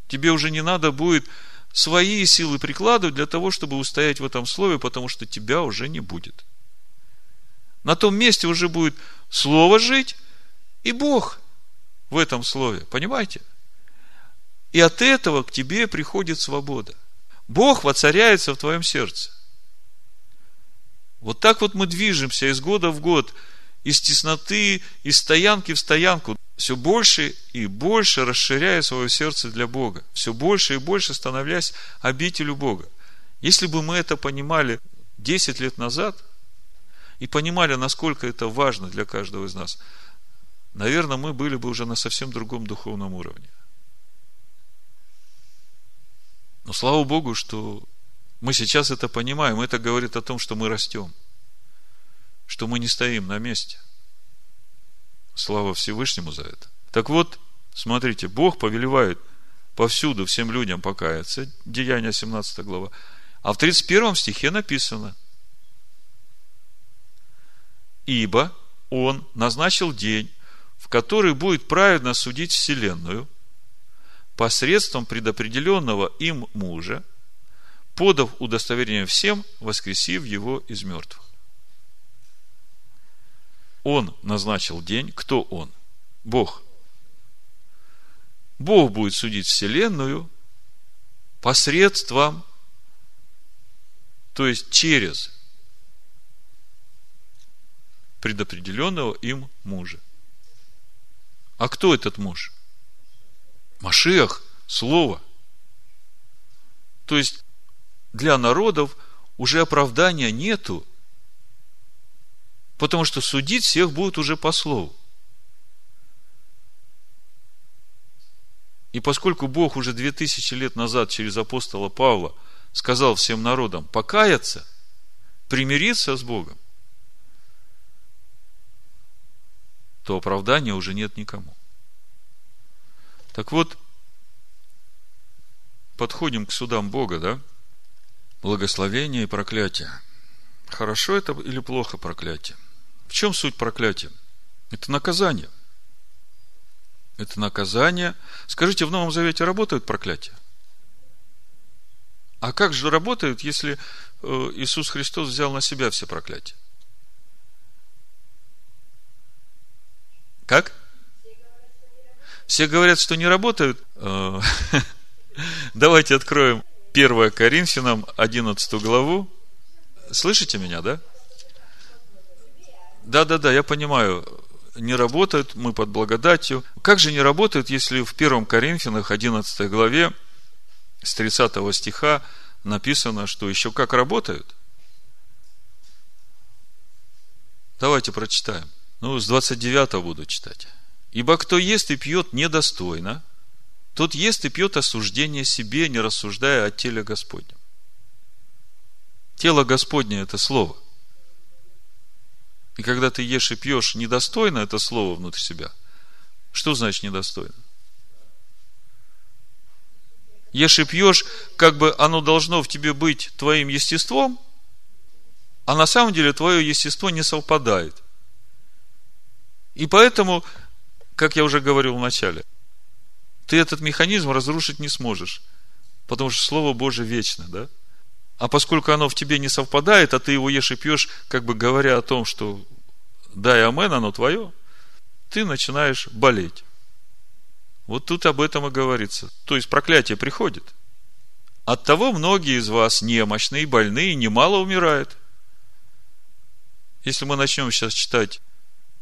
Тебе уже не надо будет свои силы прикладывать для того, чтобы устоять в этом слове, потому что тебя уже не будет. На том месте уже будет Слово жить и Бог в этом Слове. Понимаете? И от этого к тебе приходит свобода. Бог воцаряется в твоем сердце. Вот так вот мы движемся из года в год, из тесноты, из стоянки в стоянку, все больше и больше расширяя свое сердце для Бога, все больше и больше становляясь обителю Бога. Если бы мы это понимали 10 лет назад – и понимали, насколько это важно для каждого из нас, наверное, мы были бы уже на совсем другом духовном уровне. Но слава Богу, что мы сейчас это понимаем. Это говорит о том, что мы растем. Что мы не стоим на месте. Слава Всевышнему за это. Так вот, смотрите, Бог повелевает повсюду всем людям покаяться. Деяние 17 глава. А в 31 стихе написано – Ибо Он назначил день, в который будет праведно судить Вселенную посредством предопределенного им мужа, подав удостоверение всем, воскресив его из мертвых. Он назначил день. Кто он? Бог. Бог будет судить Вселенную посредством, то есть через предопределенного им мужа. А кто этот муж? Машех, Слово. То есть, для народов уже оправдания нету, потому что судить всех будет уже по слову. И поскольку Бог уже две тысячи лет назад через апостола Павла сказал всем народам покаяться, примириться с Богом, то оправдания уже нет никому. Так вот, подходим к судам Бога, да? Благословение и проклятие. Хорошо это или плохо проклятие? В чем суть проклятия? Это наказание. Это наказание. Скажите, в Новом Завете работают проклятия? А как же работают, если э, Иисус Христос взял на себя все проклятия? Как? Все говорят, что не работают. Э, давайте откроем 1 Коринфянам 11 главу. Слышите меня, да? Да, да, да, я понимаю. Не работают, мы под благодатью. Как же не работают, если в 1 Коринфянах 11 главе с 30 стиха написано, что еще как работают? Давайте прочитаем. Ну, с 29 буду читать. Ибо кто ест и пьет недостойно, тот ест и пьет осуждение себе, не рассуждая о теле Господнем. Тело Господне – это Слово. И когда ты ешь и пьешь недостойно это Слово внутрь себя, что значит недостойно? Ешь и пьешь, как бы оно должно в тебе быть твоим естеством, а на самом деле твое естество не совпадает. И поэтому, как я уже говорил в начале, ты этот механизм разрушить не сможешь. Потому что Слово Божие вечно, да? А поскольку оно в тебе не совпадает, а ты его ешь и пьешь, как бы говоря о том, что да и амен, оно твое, ты начинаешь болеть. Вот тут об этом и говорится. То есть проклятие приходит. От того многие из вас немощные, больные, немало умирают. Если мы начнем сейчас читать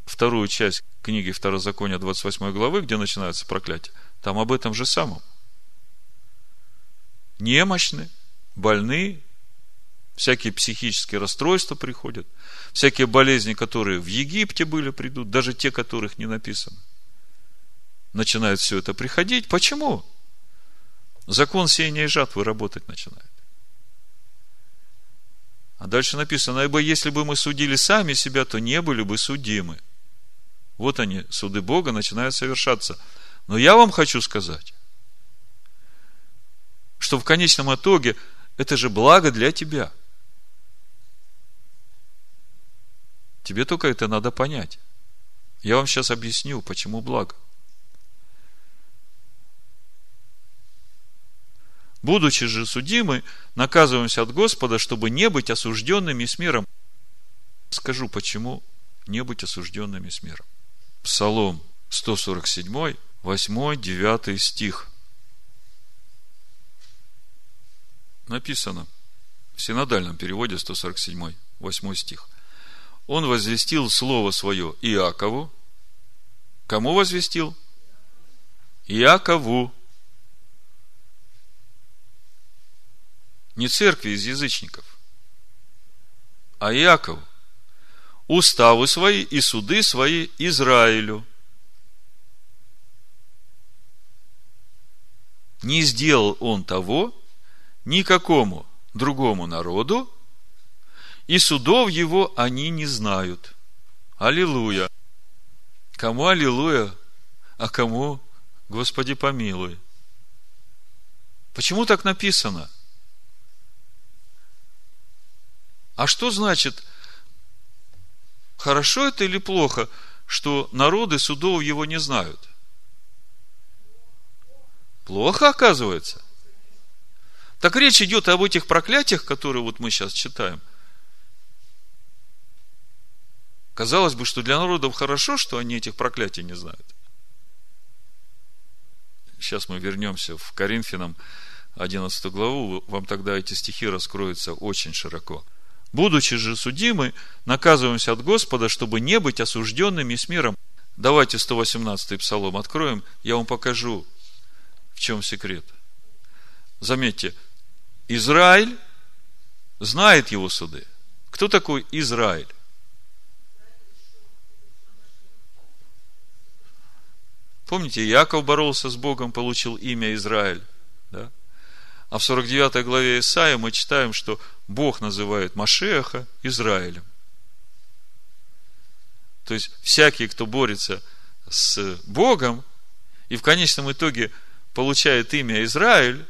вторую часть книги Второзакония 28 главы, где начинается проклятие, там об этом же самом. Немощны, больны, всякие психические расстройства приходят, всякие болезни, которые в Египте были, придут, даже те, которых не написано. Начинает все это приходить. Почему? Закон сеяния и жатвы работать начинает. А дальше написано, ибо если бы мы судили сами себя, то не были бы судимы. Вот они, суды Бога начинают совершаться. Но я вам хочу сказать, что в конечном итоге это же благо для тебя. Тебе только это надо понять. Я вам сейчас объясню, почему благо. Будучи же судимы, наказываемся от Господа, чтобы не быть осужденными с миром. Скажу, почему не быть осужденными с миром. Псалом 147, 8, 9 стих. Написано в синодальном переводе 147, 8 стих. Он возвестил Слово Свое Иакову. Кому возвестил? Иакову. Не церкви из язычников, а Иакову уставы свои и суды свои Израилю. Не сделал он того никакому другому народу, и судов его они не знают. Аллилуйя! Кому аллилуйя, а кому Господи помилуй. Почему так написано? А что значит Хорошо это или плохо, что народы судов его не знают? Плохо, оказывается. Так речь идет об этих проклятиях, которые вот мы сейчас читаем. Казалось бы, что для народов хорошо, что они этих проклятий не знают. Сейчас мы вернемся в Коринфянам 11 главу, вам тогда эти стихи раскроются очень широко. Будучи же судимы, наказываемся от Господа, чтобы не быть осужденными с миром. Давайте 118 псалом откроем, я вам покажу, в чем секрет. Заметьте, Израиль знает его суды. Кто такой Израиль? Помните, Яков боролся с Богом, получил имя Израиль. Да? А в 49 главе Исаия мы читаем, что Бог называет Машеха Израилем. То есть, всякий, кто борется с Богом, и в конечном итоге получает имя Израиль,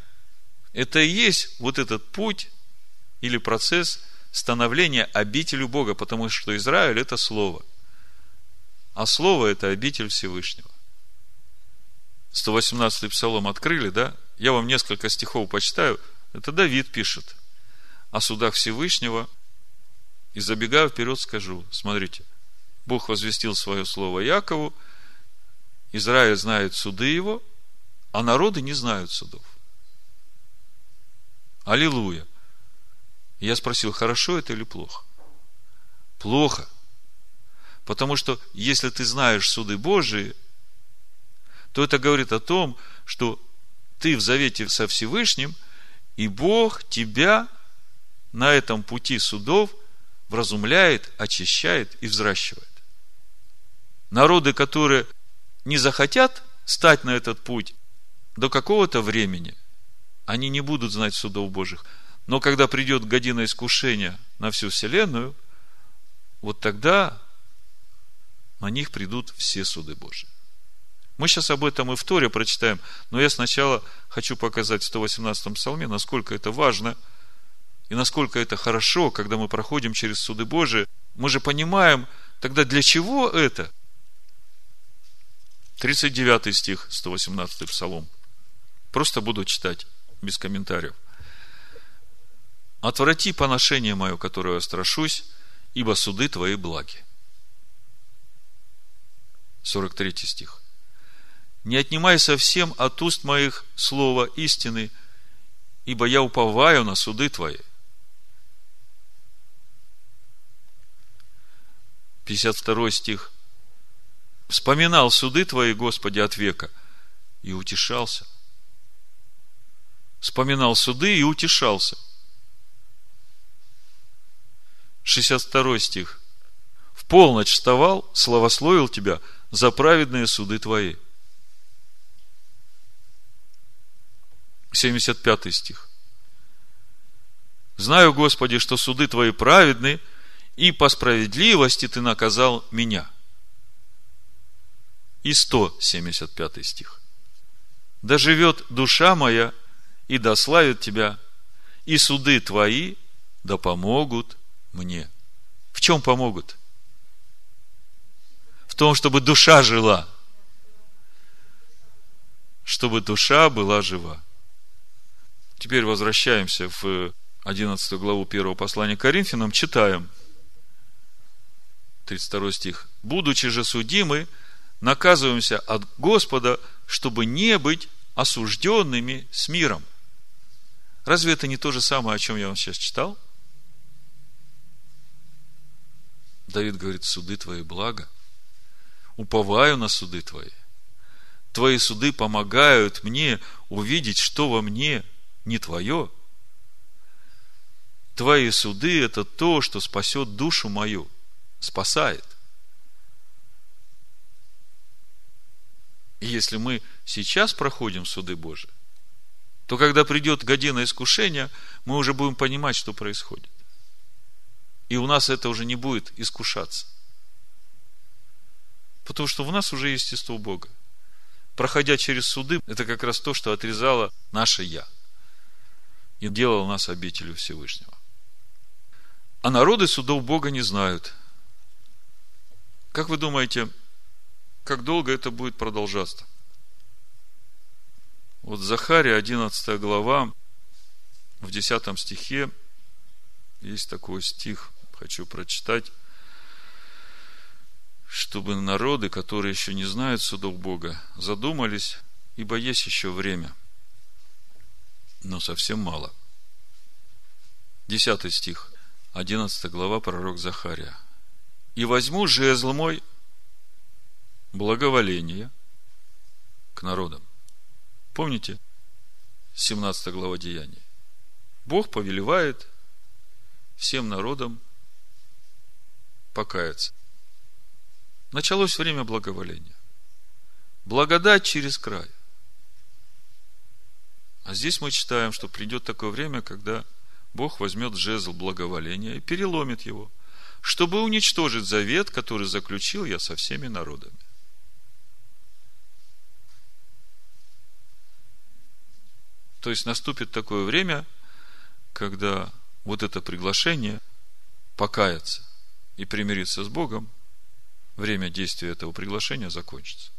это и есть вот этот путь или процесс становления обителю Бога, потому что Израиль – это Слово. А Слово – это обитель Всевышнего. 118-й псалом открыли, да? Я вам несколько стихов почитаю. Это Давид пишет о судах Всевышнего. И забегая вперед, скажу. Смотрите. Бог возвестил свое слово Якову. Израиль знает суды его, а народы не знают судов. Аллилуйя. Я спросил, хорошо это или плохо? Плохо. Потому что если ты знаешь суды Божии, то это говорит о том, что ты в завете со Всевышним, и Бог тебя на этом пути судов вразумляет, очищает и взращивает. Народы, которые не захотят стать на этот путь до какого-то времени, они не будут знать судов Божьих. Но когда придет година искушения на всю Вселенную, вот тогда на них придут все суды Божьи. Мы сейчас об этом и в Торе прочитаем, но я сначала хочу показать в 118-м псалме, насколько это важно и насколько это хорошо, когда мы проходим через суды Божии. Мы же понимаем, тогда для чего это? 39 стих, 118 псалом. Просто буду читать, без комментариев. «Отврати поношение мое, которое я страшусь, ибо суды твои благи». 43 стих не отнимай совсем от уст моих слова истины, ибо я уповаю на суды Твои. 52 стих. Вспоминал суды Твои, Господи, от века, и утешался. Вспоминал суды и утешался. 62 стих. В полночь вставал, славословил Тебя за праведные суды Твои. 75 стих. Знаю, Господи, что суды Твои праведны, и по справедливости Ты наказал меня. И 175 стих. Да живет душа моя, и да славит Тебя, и суды Твои да помогут мне. В чем помогут? В том, чтобы душа жила. Чтобы душа была жива. Теперь возвращаемся в 11 главу 1 послания к Коринфянам, читаем 32 стих. «Будучи же судимы, наказываемся от Господа, чтобы не быть осужденными с миром». Разве это не то же самое, о чем я вам сейчас читал? Давид говорит, суды твои благо. Уповаю на суды твои. Твои суды помогают мне увидеть, что во мне не твое. Твои суды – это то, что спасет душу мою, спасает. И если мы сейчас проходим суды Божии, то когда придет година искушения, мы уже будем понимать, что происходит. И у нас это уже не будет искушаться. Потому что в нас уже естество Бога. Проходя через суды, это как раз то, что отрезало наше «я» и делал нас обителю Всевышнего. А народы судов Бога не знают. Как вы думаете, как долго это будет продолжаться? Вот Захария, 11 глава, в 10 стихе есть такой стих, хочу прочитать, чтобы народы, которые еще не знают судов Бога, задумались, ибо есть еще время – но совсем мало. Десятый стих, одиннадцатая глава, пророк Захария. «И возьму жезл мой благоволение к народам». Помните? 17 глава Деяний. Бог повелевает всем народам покаяться. Началось время благоволения. Благодать через край – а здесь мы читаем, что придет такое время, когда Бог возьмет жезл благоволения и переломит его. чтобы уничтожить завет, который заключил я со всеми народами. То есть наступит такое время, когда вот это приглашение покаяться и примириться с Богом, время действия этого приглашения закончится.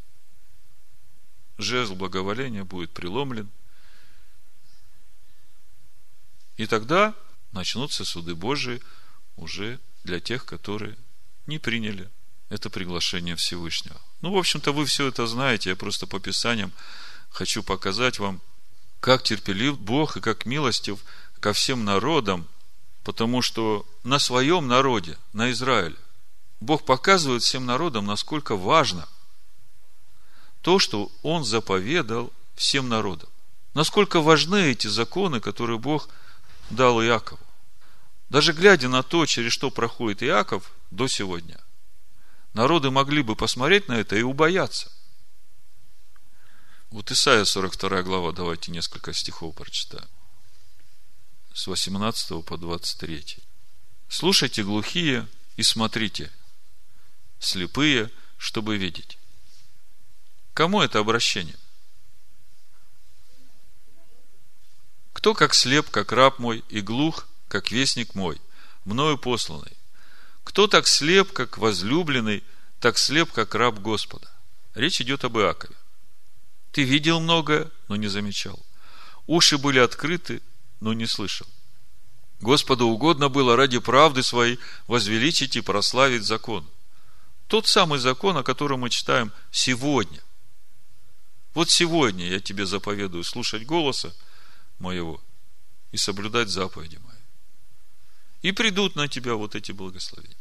Жезл благоволения будет преломлен. И тогда начнутся суды Божии уже для тех, которые не приняли это приглашение Всевышнего. Ну, в общем-то, вы все это знаете. Я просто по Писаниям хочу показать вам, как терпелив Бог и как милостив ко всем народам, потому что на своем народе, на Израиле, Бог показывает всем народам, насколько важно то, что Он заповедал всем народам. Насколько важны эти законы, которые Бог дал Иакову. Даже глядя на то, через что проходит Иаков до сегодня, народы могли бы посмотреть на это и убояться. Вот Исайя 42 глава, давайте несколько стихов прочитаем. С 18 по 23. Слушайте глухие и смотрите, слепые, чтобы видеть. Кому это обращение? Кто как слеп, как раб мой, и глух, как вестник мой, мною посланный? Кто так слеп, как возлюбленный, так слеп, как раб Господа? Речь идет об Иакове. Ты видел многое, но не замечал. Уши были открыты, но не слышал. Господу угодно было ради правды своей возвеличить и прославить закон. Тот самый закон, о котором мы читаем сегодня. Вот сегодня я тебе заповедую слушать голоса моего и соблюдать заповеди мои. И придут на тебя вот эти благословения.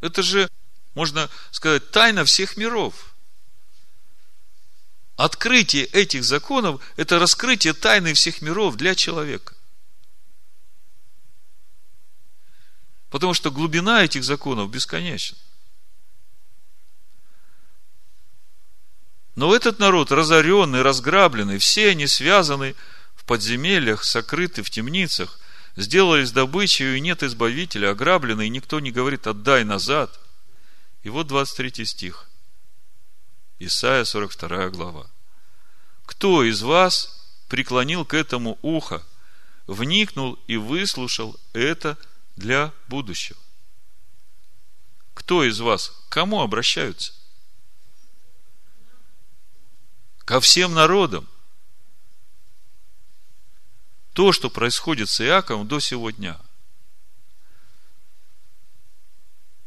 Это же, можно сказать, тайна всех миров. Открытие этих законов – это раскрытие тайны всех миров для человека. Потому что глубина этих законов бесконечна. Но этот народ разоренный, разграбленный, все они связаны в подземельях, сокрыты в темницах, сделались добычей, и нет избавителя, ограбленный, и никто не говорит «отдай назад». И вот 23 стих. Исайя 42 глава. Кто из вас преклонил к этому ухо, вникнул и выслушал это для будущего? Кто из вас? К кому обращаются? ко всем народам. То, что происходит с Иаковом до сегодня,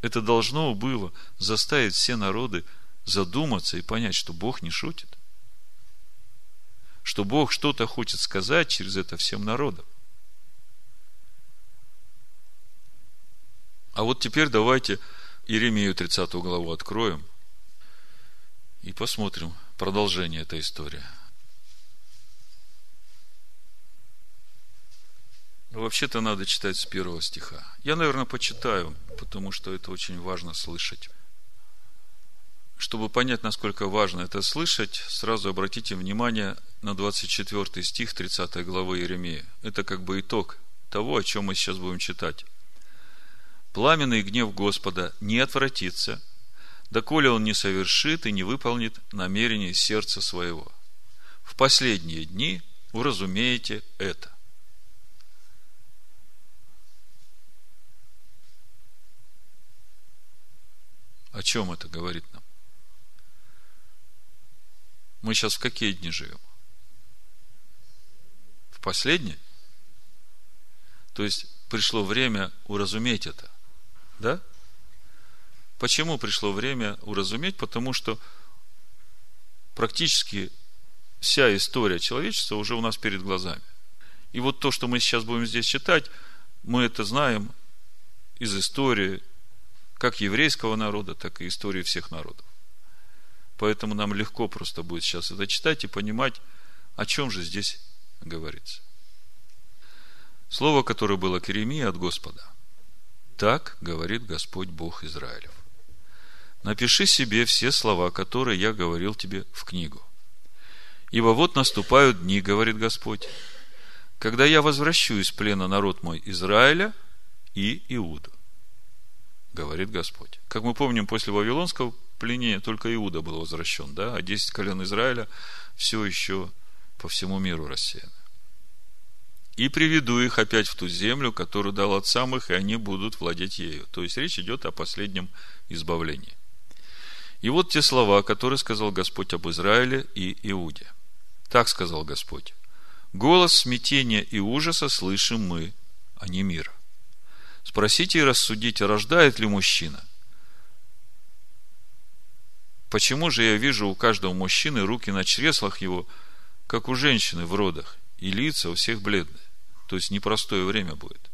это должно было заставить все народы задуматься и понять, что Бог не шутит. Что Бог что-то хочет сказать через это всем народам. А вот теперь давайте Иеремию 30 главу откроем и посмотрим, продолжение этой истории. Ну, вообще-то надо читать с первого стиха. Я, наверное, почитаю, потому что это очень важно слышать. Чтобы понять, насколько важно это слышать, сразу обратите внимание на 24 стих 30 главы Иеремии. Это как бы итог того, о чем мы сейчас будем читать. Пламенный гнев Господа не отвратится – доколе он не совершит и не выполнит намерение сердца своего. В последние дни уразумеете это. О чем это говорит нам? Мы сейчас в какие дни живем? В последние? То есть пришло время уразуметь это. Да? Почему пришло время уразуметь? Потому что практически вся история человечества уже у нас перед глазами. И вот то, что мы сейчас будем здесь читать, мы это знаем из истории как еврейского народа, так и истории всех народов. Поэтому нам легко просто будет сейчас это читать и понимать, о чем же здесь говорится. Слово, которое было к Иеремии от Господа. Так говорит Господь Бог Израилев. Напиши себе все слова, которые я говорил тебе в книгу. Ибо вот наступают дни, говорит Господь, когда я возвращу из плена народ мой Израиля и Иуду. Говорит Господь. Как мы помним, после Вавилонского пленения только Иуда был возвращен, да, а 10 колен Израиля все еще по всему миру рассеяны. И приведу их опять в ту землю, которую дал отцам их, и они будут владеть ею. То есть речь идет о последнем избавлении. И вот те слова, которые сказал Господь об Израиле и Иуде. Так сказал Господь. Голос смятения и ужаса слышим мы, а не мира. Спросите и рассудите, рождает ли мужчина. Почему же я вижу у каждого мужчины руки на чреслах его, как у женщины в родах, и лица у всех бледные? То есть непростое время будет.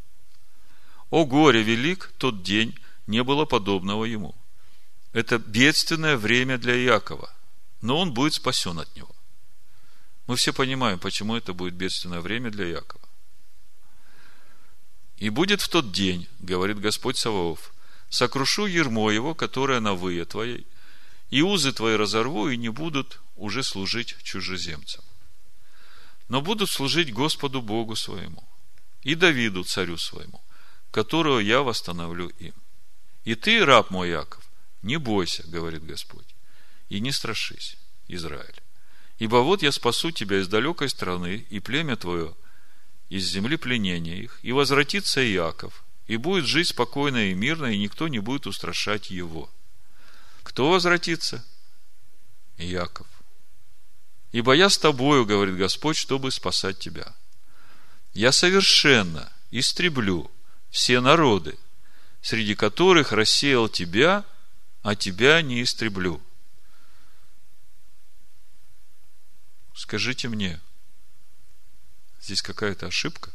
О горе велик тот день, не было подобного ему. Это бедственное время для Иакова, но он будет спасен от него. Мы все понимаем, почему это будет бедственное время для Якова. И будет в тот день, говорит Господь Саваоф, сокрушу ермо его, которое на вые твоей, и узы твои разорву, и не будут уже служить чужеземцам. Но будут служить Господу Богу своему и Давиду, царю своему, которого я восстановлю им. И ты, раб мой Яков, не бойся, говорит Господь, и не страшись, Израиль. Ибо вот я спасу тебя из далекой страны, и племя твое из земли пленения их, и возвратится Иаков, и будет жить спокойно и мирно, и никто не будет устрашать его. Кто возвратится? Иаков. Ибо я с тобою, говорит Господь, чтобы спасать тебя. Я совершенно истреблю все народы, среди которых рассеял тебя, а тебя не истреблю. Скажите мне, здесь какая-то ошибка?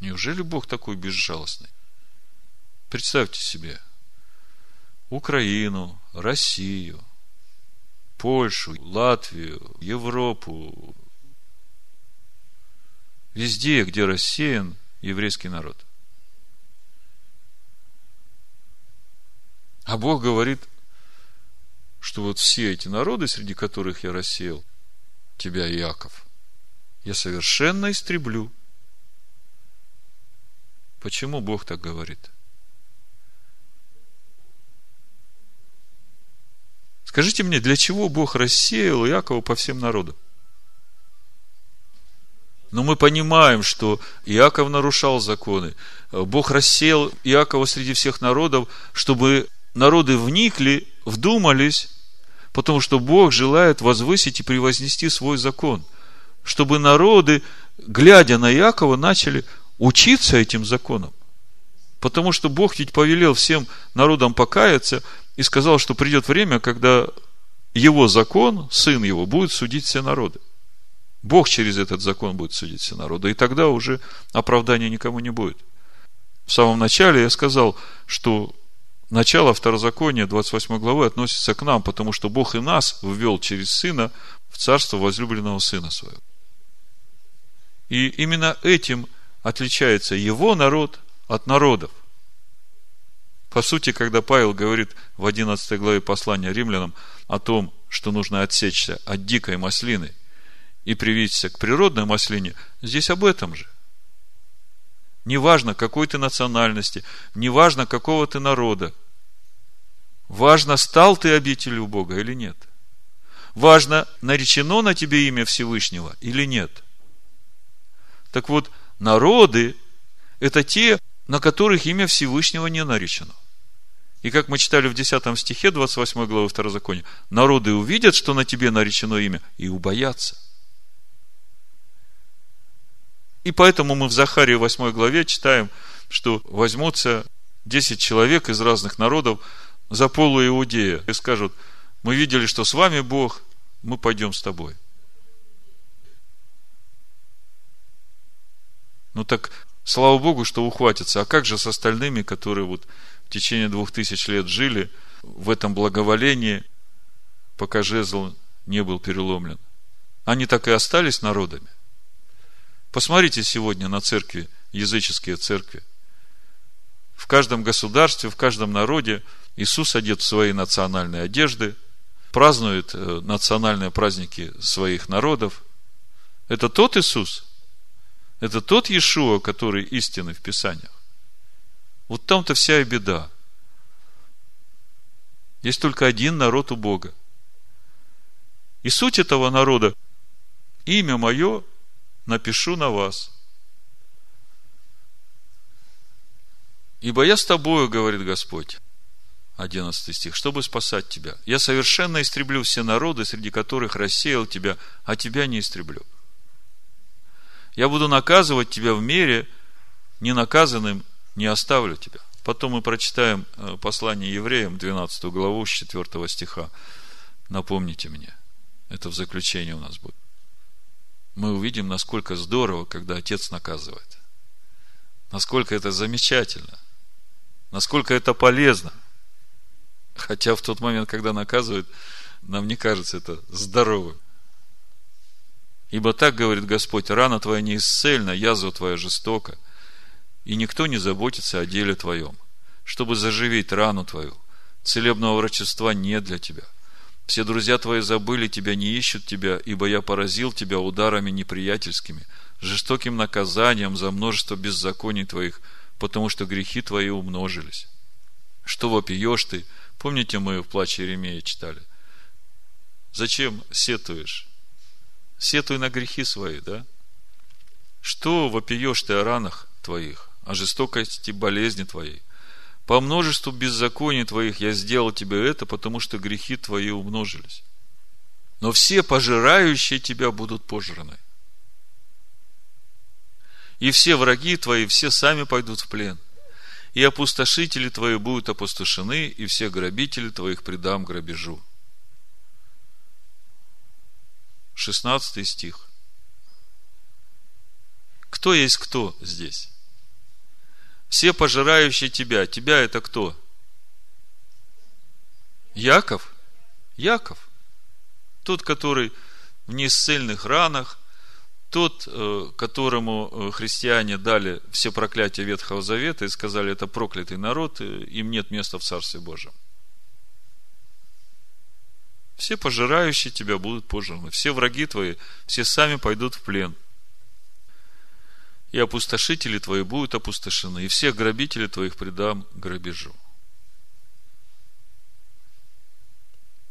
Неужели Бог такой безжалостный? Представьте себе Украину, Россию, Польшу, Латвию, Европу, везде, где рассеян еврейский народ. А Бог говорит, что вот все эти народы, среди которых я рассеял тебя, Иаков, я совершенно истреблю. Почему Бог так говорит? Скажите мне, для чего Бог рассеял Иакова по всем народам? Но мы понимаем, что Иаков нарушал законы. Бог рассеял Иакова среди всех народов, чтобы народы вникли, вдумались, потому что Бог желает возвысить и превознести свой закон, чтобы народы, глядя на Иакова, начали учиться этим законам. Потому что Бог ведь повелел всем народам покаяться и сказал, что придет время, когда его закон, сын его, будет судить все народы. Бог через этот закон будет судить все народы, и тогда уже оправдания никому не будет. В самом начале я сказал, что начало второзакония 28 главы относится к нам, потому что Бог и нас ввел через Сына в царство возлюбленного Сына Своего. И именно этим отличается его народ от народов. По сути, когда Павел говорит в 11 главе послания римлянам о том, что нужно отсечься от дикой маслины и привиться к природной маслине, здесь об этом же. Неважно, какой ты национальности, неважно, какого ты народа, Важно, стал ты обителью Бога или нет. Важно, наречено на тебе имя Всевышнего или нет. Так вот, народы – это те, на которых имя Всевышнего не наречено. И как мы читали в 10 стихе 28 главы Второзакония, народы увидят, что на тебе наречено имя, и убоятся. И поэтому мы в Захарии 8 главе читаем, что возьмутся 10 человек из разных народов за полу Иудея и скажут, мы видели, что с вами Бог, мы пойдем с тобой. Ну так, слава Богу, что ухватятся. А как же с остальными, которые вот в течение двух тысяч лет жили в этом благоволении, пока жезл не был переломлен? Они так и остались народами. Посмотрите сегодня на церкви, языческие церкви. В каждом государстве, в каждом народе – Иисус одет в свои национальные одежды, празднует э, национальные праздники своих народов. Это тот Иисус? Это тот Иешуа, который истинный в Писаниях. Вот там-то вся и беда. Есть только один народ у Бога. И суть этого народа – имя мое напишу на вас. Ибо я с тобою, говорит Господь, 11 стих, чтобы спасать тебя. Я совершенно истреблю все народы, среди которых рассеял тебя, а тебя не истреблю. Я буду наказывать тебя в мире, не наказанным не оставлю тебя. Потом мы прочитаем э, послание евреям, 12 главу, с 4 стиха. Напомните мне. Это в заключении у нас будет. Мы увидим, насколько здорово, когда Отец наказывает. Насколько это замечательно. Насколько это полезно. Хотя в тот момент, когда наказывают, нам не кажется это здоровым. Ибо так говорит Господь, рана твоя не исцельна, язва твоя жестока, и никто не заботится о деле твоем, чтобы заживить рану твою. Целебного врачества нет для тебя. Все друзья твои забыли тебя, не ищут тебя, ибо я поразил тебя ударами неприятельскими, жестоким наказанием за множество беззаконий твоих, потому что грехи твои умножились. Что вопиешь ты, Помните, мы в плаче Еремея читали? Зачем сетуешь? Сетуй на грехи свои, да? Что вопиешь ты о ранах твоих, о жестокости болезни твоей? По множеству беззаконий твоих я сделал тебе это, потому что грехи твои умножились. Но все пожирающие тебя будут пожраны. И все враги твои, все сами пойдут в плен – и опустошители твои будут опустошены, и все грабители твоих предам грабежу. 16 стих. Кто есть кто здесь? Все пожирающие тебя. Тебя это кто? Яков? Яков. Тот, который в неисцельных ранах, тот, э, которому э, христиане дали все проклятия Ветхого Завета и сказали, это проклятый народ, э, им нет места в Царстве Божьем. Все пожирающие тебя будут пожраны, все враги твои, все сами пойдут в плен. И опустошители твои будут опустошены, и всех грабителей твоих предам грабежу.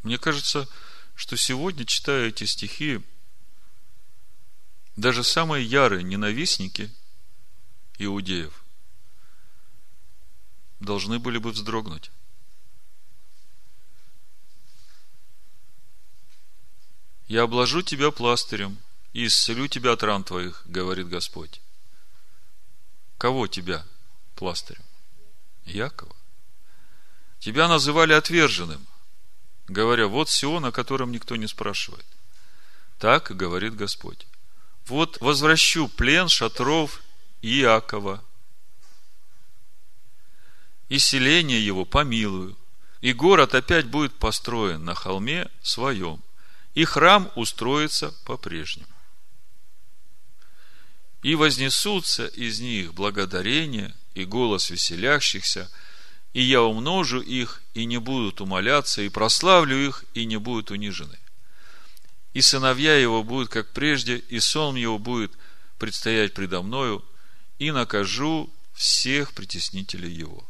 Мне кажется, что сегодня, читая эти стихи, даже самые ярые ненавистники иудеев должны были бы вздрогнуть. Я обложу тебя пластырем и исцелю тебя от ран твоих, говорит Господь. Кого тебя пластырем? Якова. Тебя называли отверженным, говоря, вот Сион, о котором никто не спрашивает. Так говорит Господь. Вот возвращу плен шатров Иакова. И селение его помилую. И город опять будет построен на холме своем. И храм устроится по-прежнему. И вознесутся из них благодарение и голос веселящихся, и я умножу их, и не будут умоляться, и прославлю их, и не будут унижены и сыновья его будут, как прежде, и сон его будет предстоять предо мною, и накажу всех притеснителей его.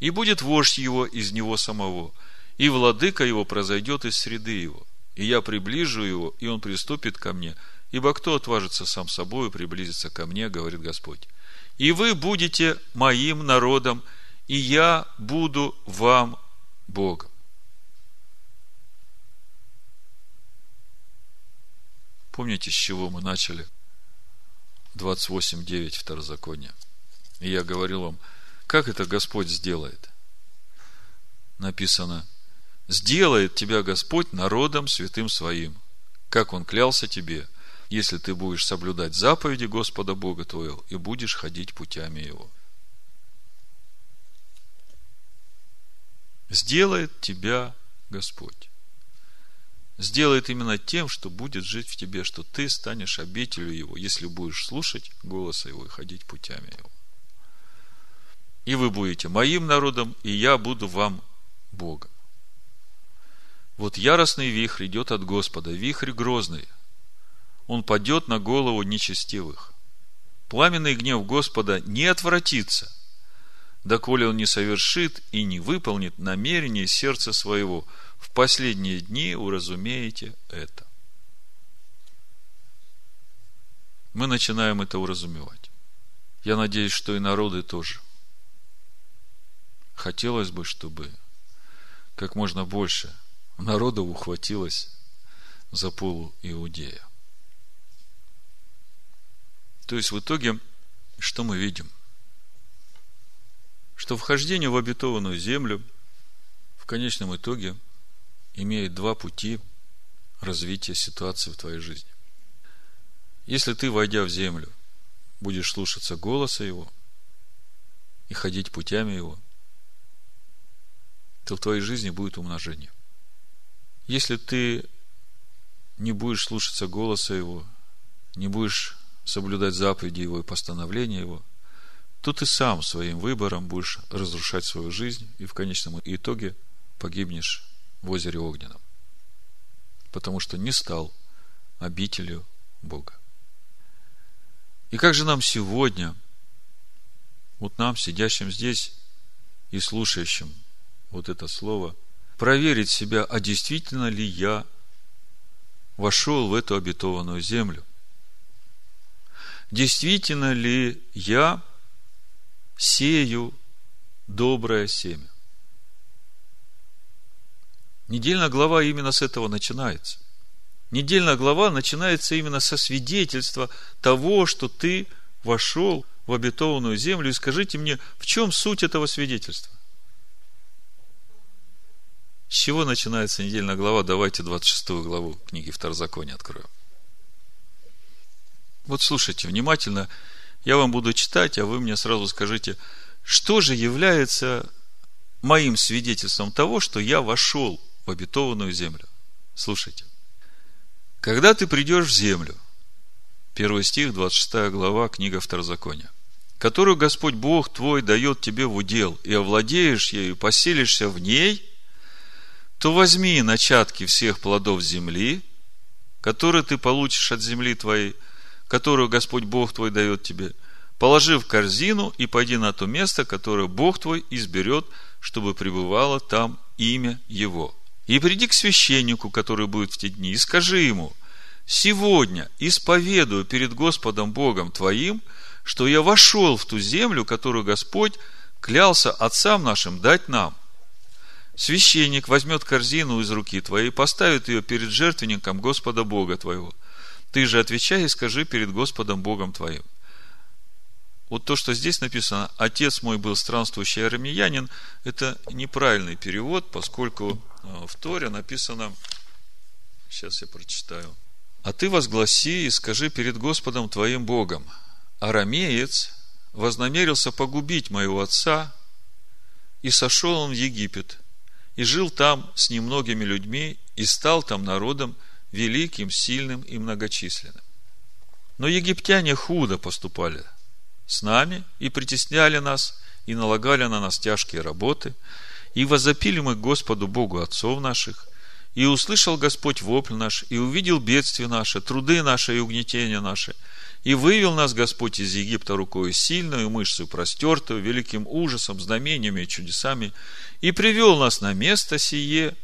И будет вождь его из него самого, и владыка его произойдет из среды его. И я приближу его, и он приступит ко мне, ибо кто отважится сам собой приблизиться ко мне, говорит Господь. И вы будете моим народом, и я буду вам Богом. Помните, с чего мы начали? 28.9 Второзакония. И я говорил вам, как это Господь сделает? Написано, сделает тебя Господь народом святым своим, как Он клялся тебе, если ты будешь соблюдать заповеди Господа Бога твоего и будешь ходить путями Его. Сделает тебя Господь сделает именно тем, что будет жить в тебе, что ты станешь обителю Его, если будешь слушать голоса Его и ходить путями Его. И вы будете моим народом, и я буду вам Богом. Вот яростный вихрь идет от Господа, вихрь грозный. Он падет на голову нечестивых. пламенный гнев Господа не отвратится, доколе он не совершит и не выполнит намерение сердца своего. В последние дни уразумеете это. Мы начинаем это уразумевать. Я надеюсь, что и народы тоже. Хотелось бы, чтобы как можно больше народа ухватилось за полу Иудея. То есть в итоге, что мы видим? Что вхождение в обетованную землю в конечном итоге имеет два пути развития ситуации в твоей жизни. Если ты, войдя в землю, будешь слушаться голоса Его и ходить путями Его, то в твоей жизни будет умножение. Если ты не будешь слушаться голоса Его, не будешь соблюдать заповеди Его и постановления Его, то ты сам своим выбором будешь разрушать свою жизнь и в конечном итоге погибнешь в озере Огненном. Потому что не стал обителью Бога. И как же нам сегодня, вот нам, сидящим здесь и слушающим вот это слово, проверить себя, а действительно ли я вошел в эту обетованную землю? Действительно ли я сею доброе семя? Недельная глава именно с этого начинается. Недельная глава начинается именно со свидетельства того, что ты вошел в обетованную землю. И скажите мне, в чем суть этого свидетельства? С чего начинается недельная глава? Давайте 26 главу книги Второзакония откроем. Вот слушайте внимательно. Я вам буду читать, а вы мне сразу скажите, что же является моим свидетельством того, что я вошел в обетованную землю. Слушайте. Когда ты придешь в землю, первый стих, 26 глава, книга Второзакония, которую Господь Бог твой дает тебе в удел, и овладеешь ею, поселишься в ней, то возьми начатки всех плодов земли, которые ты получишь от земли твоей, которую Господь Бог твой дает тебе, положи в корзину и пойди на то место, которое Бог твой изберет, чтобы пребывало там имя Его. И приди к священнику, который будет в те дни, и скажи ему, сегодня исповедую перед Господом Богом твоим, что я вошел в ту землю, которую Господь клялся отцам нашим дать нам. Священник возьмет корзину из руки твоей, поставит ее перед жертвенником Господа Бога твоего. Ты же отвечай и скажи перед Господом Богом твоим. Вот то, что здесь написано, отец мой был странствующий армянин, это неправильный перевод, поскольку Э, в Торе написано, сейчас я прочитаю, «А ты возгласи и скажи перед Господом твоим Богом, арамеец вознамерился погубить моего отца, и сошел он в Египет, и жил там с немногими людьми, и стал там народом великим, сильным и многочисленным. Но египтяне худо поступали с нами и притесняли нас, и налагали на нас тяжкие работы – и возопили мы Господу Богу отцов наших, и услышал Господь вопль наш, и увидел бедствие наше, труды наши и угнетения наши. И вывел нас Господь из Египта рукой сильную, мышцу простертую, великим ужасом, знамениями и чудесами, и привел нас на место сие,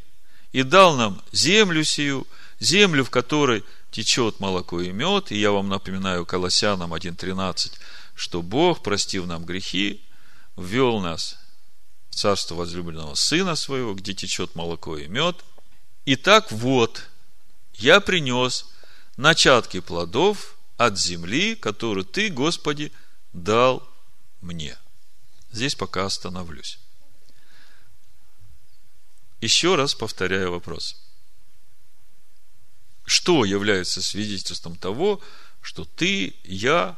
и дал нам землю сию, землю, в которой течет молоко и мед, и я вам напоминаю Колоссянам 1.13, что Бог, простив нам грехи, ввел нас царство возлюбленного сына своего, где течет молоко и мед. Итак, вот, я принес начатки плодов от земли, которую ты, Господи, дал мне. Здесь пока остановлюсь. Еще раз повторяю вопрос. Что является свидетельством того, что ты, я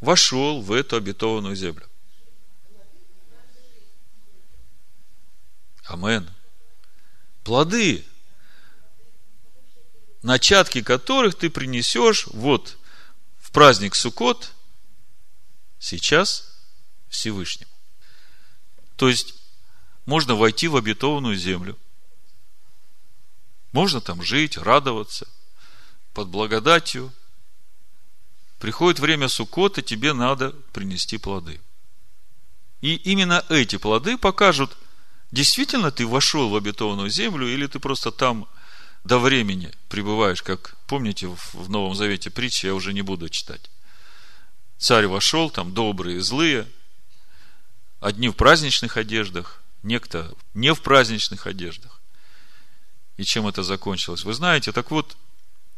вошел в эту обетованную землю? Амен. Плоды, начатки которых ты принесешь вот в праздник Суккот сейчас Всевышнему. То есть, можно войти в обетованную землю. Можно там жить, радоваться, под благодатью, приходит время Суккота, тебе надо принести плоды. И именно эти плоды покажут, действительно ты вошел в обетованную землю, или ты просто там до времени пребываешь, как помните в Новом Завете притчи, я уже не буду читать. Царь вошел, там добрые, злые, одни в праздничных одеждах, некто не в праздничных одеждах. И чем это закончилось? Вы знаете, так вот,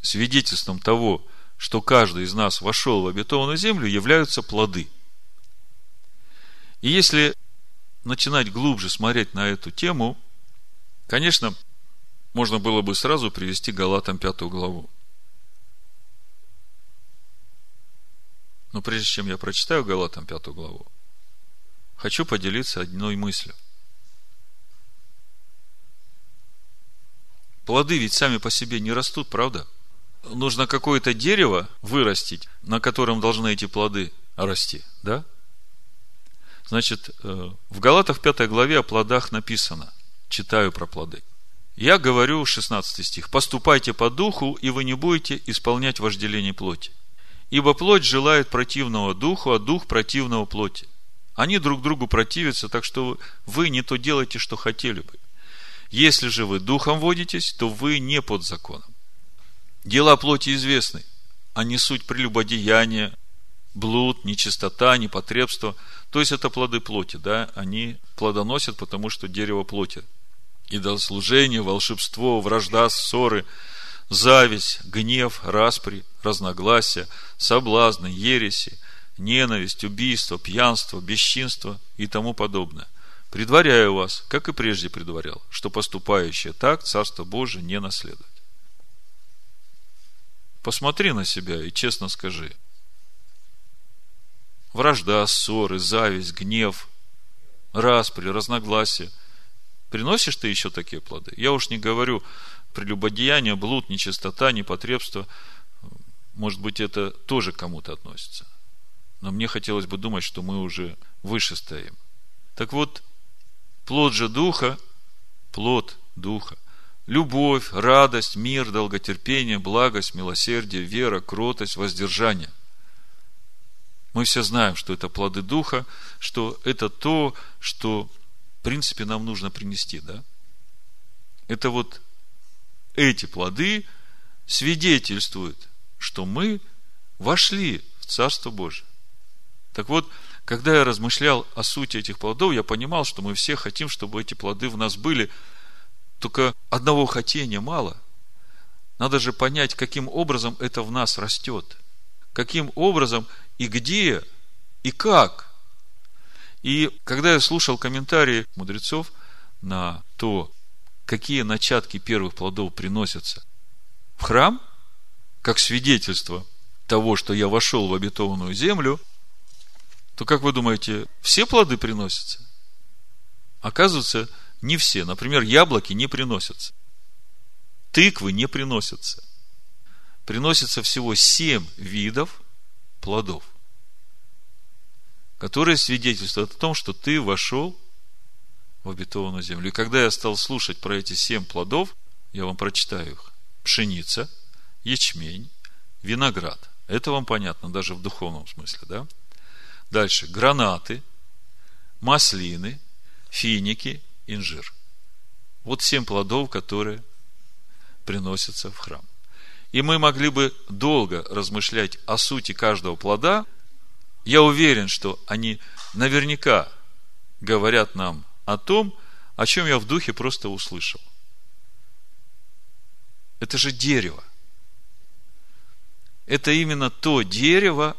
свидетельством того, что каждый из нас вошел в обетованную землю, являются плоды. И если начинать глубже смотреть на эту тему, конечно, можно было бы сразу привести Галатам пятую главу. Но прежде чем я прочитаю Галатам пятую главу, хочу поделиться одной мыслью. Плоды ведь сами по себе не растут, правда? Нужно какое-то дерево вырастить, на котором должны эти плоды расти, да? Значит, э, в Галатах 5 главе о плодах написано. Читаю про плоды. Я говорю, 16 стих, «Поступайте по духу, и вы не будете исполнять вожделение плоти. Ибо плоть желает противного духу, а дух противного плоти. Они друг другу противятся, так что вы не то делаете, что хотели бы. Если же вы духом водитесь, то вы не под законом. Дела плоти известны. Они суть прелюбодеяния, блуд, нечистота, непотребство. То есть это плоды плоти, да? Они плодоносят, потому что дерево плоти. Идолослужение, волшебство, вражда, ссоры, зависть, гнев, распри, разногласия, соблазны, ереси, ненависть, убийство, пьянство, бесчинство и тому подобное. Предваряю вас, как и прежде предварял, что поступающие так Царство Божие не наследует. Посмотри на себя и честно скажи. Вражда, ссоры, зависть, гнев, распри, разногласия. Приносишь ты еще такие плоды? Я уж не говорю прелюбодеяние, блуд, нечистота, непотребство. Может быть, это тоже кому-то относится. Но мне хотелось бы думать, что мы уже выше стоим. Так вот, Плод же Духа, плод Духа, любовь, радость, мир, долготерпение, благость, милосердие, вера, кротость, воздержание. Мы все знаем, что это плоды Духа, что это то, что, в принципе, нам нужно принести, да? Это вот эти плоды свидетельствуют, что мы вошли в Царство Божие. Так вот, когда я размышлял о сути этих плодов, я понимал, что мы все хотим, чтобы эти плоды в нас были. Только одного хотения мало. Надо же понять, каким образом это в нас растет. Каким образом и где, и как. И когда я слушал комментарии мудрецов на то, какие начатки первых плодов приносятся в храм, как свидетельство того, что я вошел в обетованную землю – то как вы думаете, все плоды приносятся? Оказывается, не все. Например, яблоки не приносятся. Тыквы не приносятся. Приносится всего семь видов плодов, которые свидетельствуют о том, что ты вошел в обетованную землю. И когда я стал слушать про эти семь плодов, я вам прочитаю их. Пшеница, ячмень, виноград. Это вам понятно, даже в духовном смысле, да? Дальше. Гранаты, маслины, финики, инжир. Вот семь плодов, которые приносятся в храм. И мы могли бы долго размышлять о сути каждого плода. Я уверен, что они наверняка говорят нам о том, о чем я в духе просто услышал. Это же дерево. Это именно то дерево,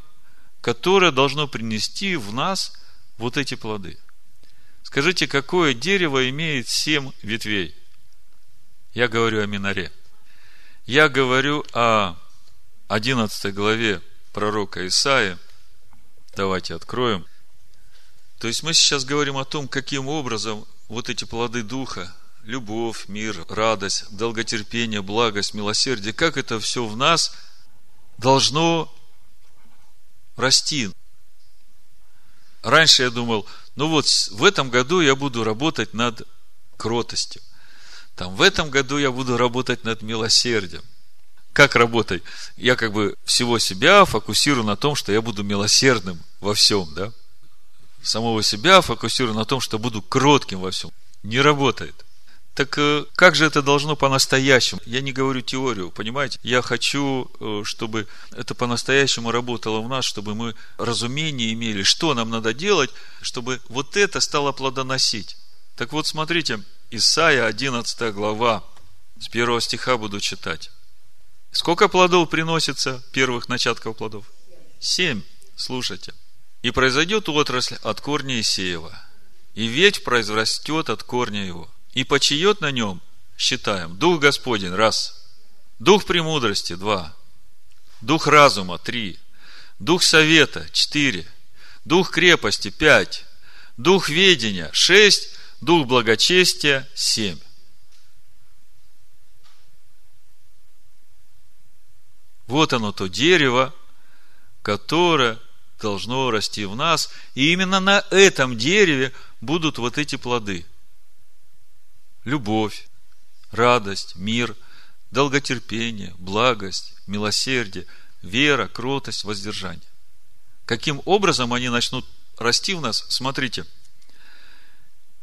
которое должно принести в нас вот эти плоды. Скажите, какое дерево имеет семь ветвей? Я говорю о миноре. Я говорю о 11 главе пророка Исаия. Давайте откроем. То есть мы сейчас говорим о том, каким образом вот эти плоды Духа, любовь, мир, радость, долготерпение, благость, милосердие, как это все в нас должно расти. Раньше я думал, ну вот в этом году я буду работать над кротостью. Там в этом году я буду работать над милосердием. как работать? Я как бы всего себя фокусирую на том, что я буду милосердным во всем, да? Самого себя фокусирую на том, что буду кротким во всем. Не работает. Так э, как же это должно по-настоящему? Я не говорю теорию, понимаете? Я хочу, э, чтобы это по-настоящему работало в нас, чтобы мы разумение имели, что нам надо делать, чтобы вот это стало плодоносить. Так вот, смотрите, Исайя 11 глава, с первого стиха буду читать. Сколько плодов приносится, первых начатков плодов? Семь. Слушайте. И произойдет отрасль от корня Исеева, и ветвь произрастет от корня его – и почиет на нем, считаем, Дух Господень, раз, Дух премудрости, два, Дух разума, три, Дух совета, четыре, Дух крепости, пять, Дух ведения, шесть, Дух благочестия, семь. Вот оно то дерево, которое должно расти в нас, и именно на этом дереве будут вот эти плоды – любовь, радость, мир, долготерпение, благость, милосердие, вера, кротость, воздержание. Каким образом они начнут расти в нас? Смотрите,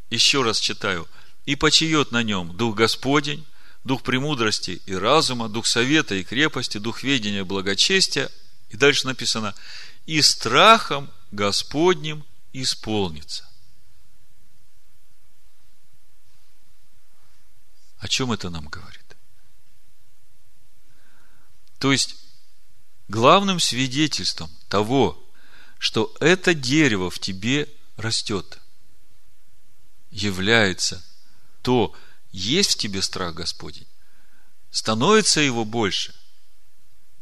еще раз читаю. «И почиет на нем Дух Господень, Дух премудрости и разума, Дух совета и крепости, Дух ведения благочестия». И дальше написано, «И страхом Господним исполнится». О чем это нам говорит? То есть, главным свидетельством того, что это дерево в тебе растет, является то, есть в тебе страх Господень, становится его больше,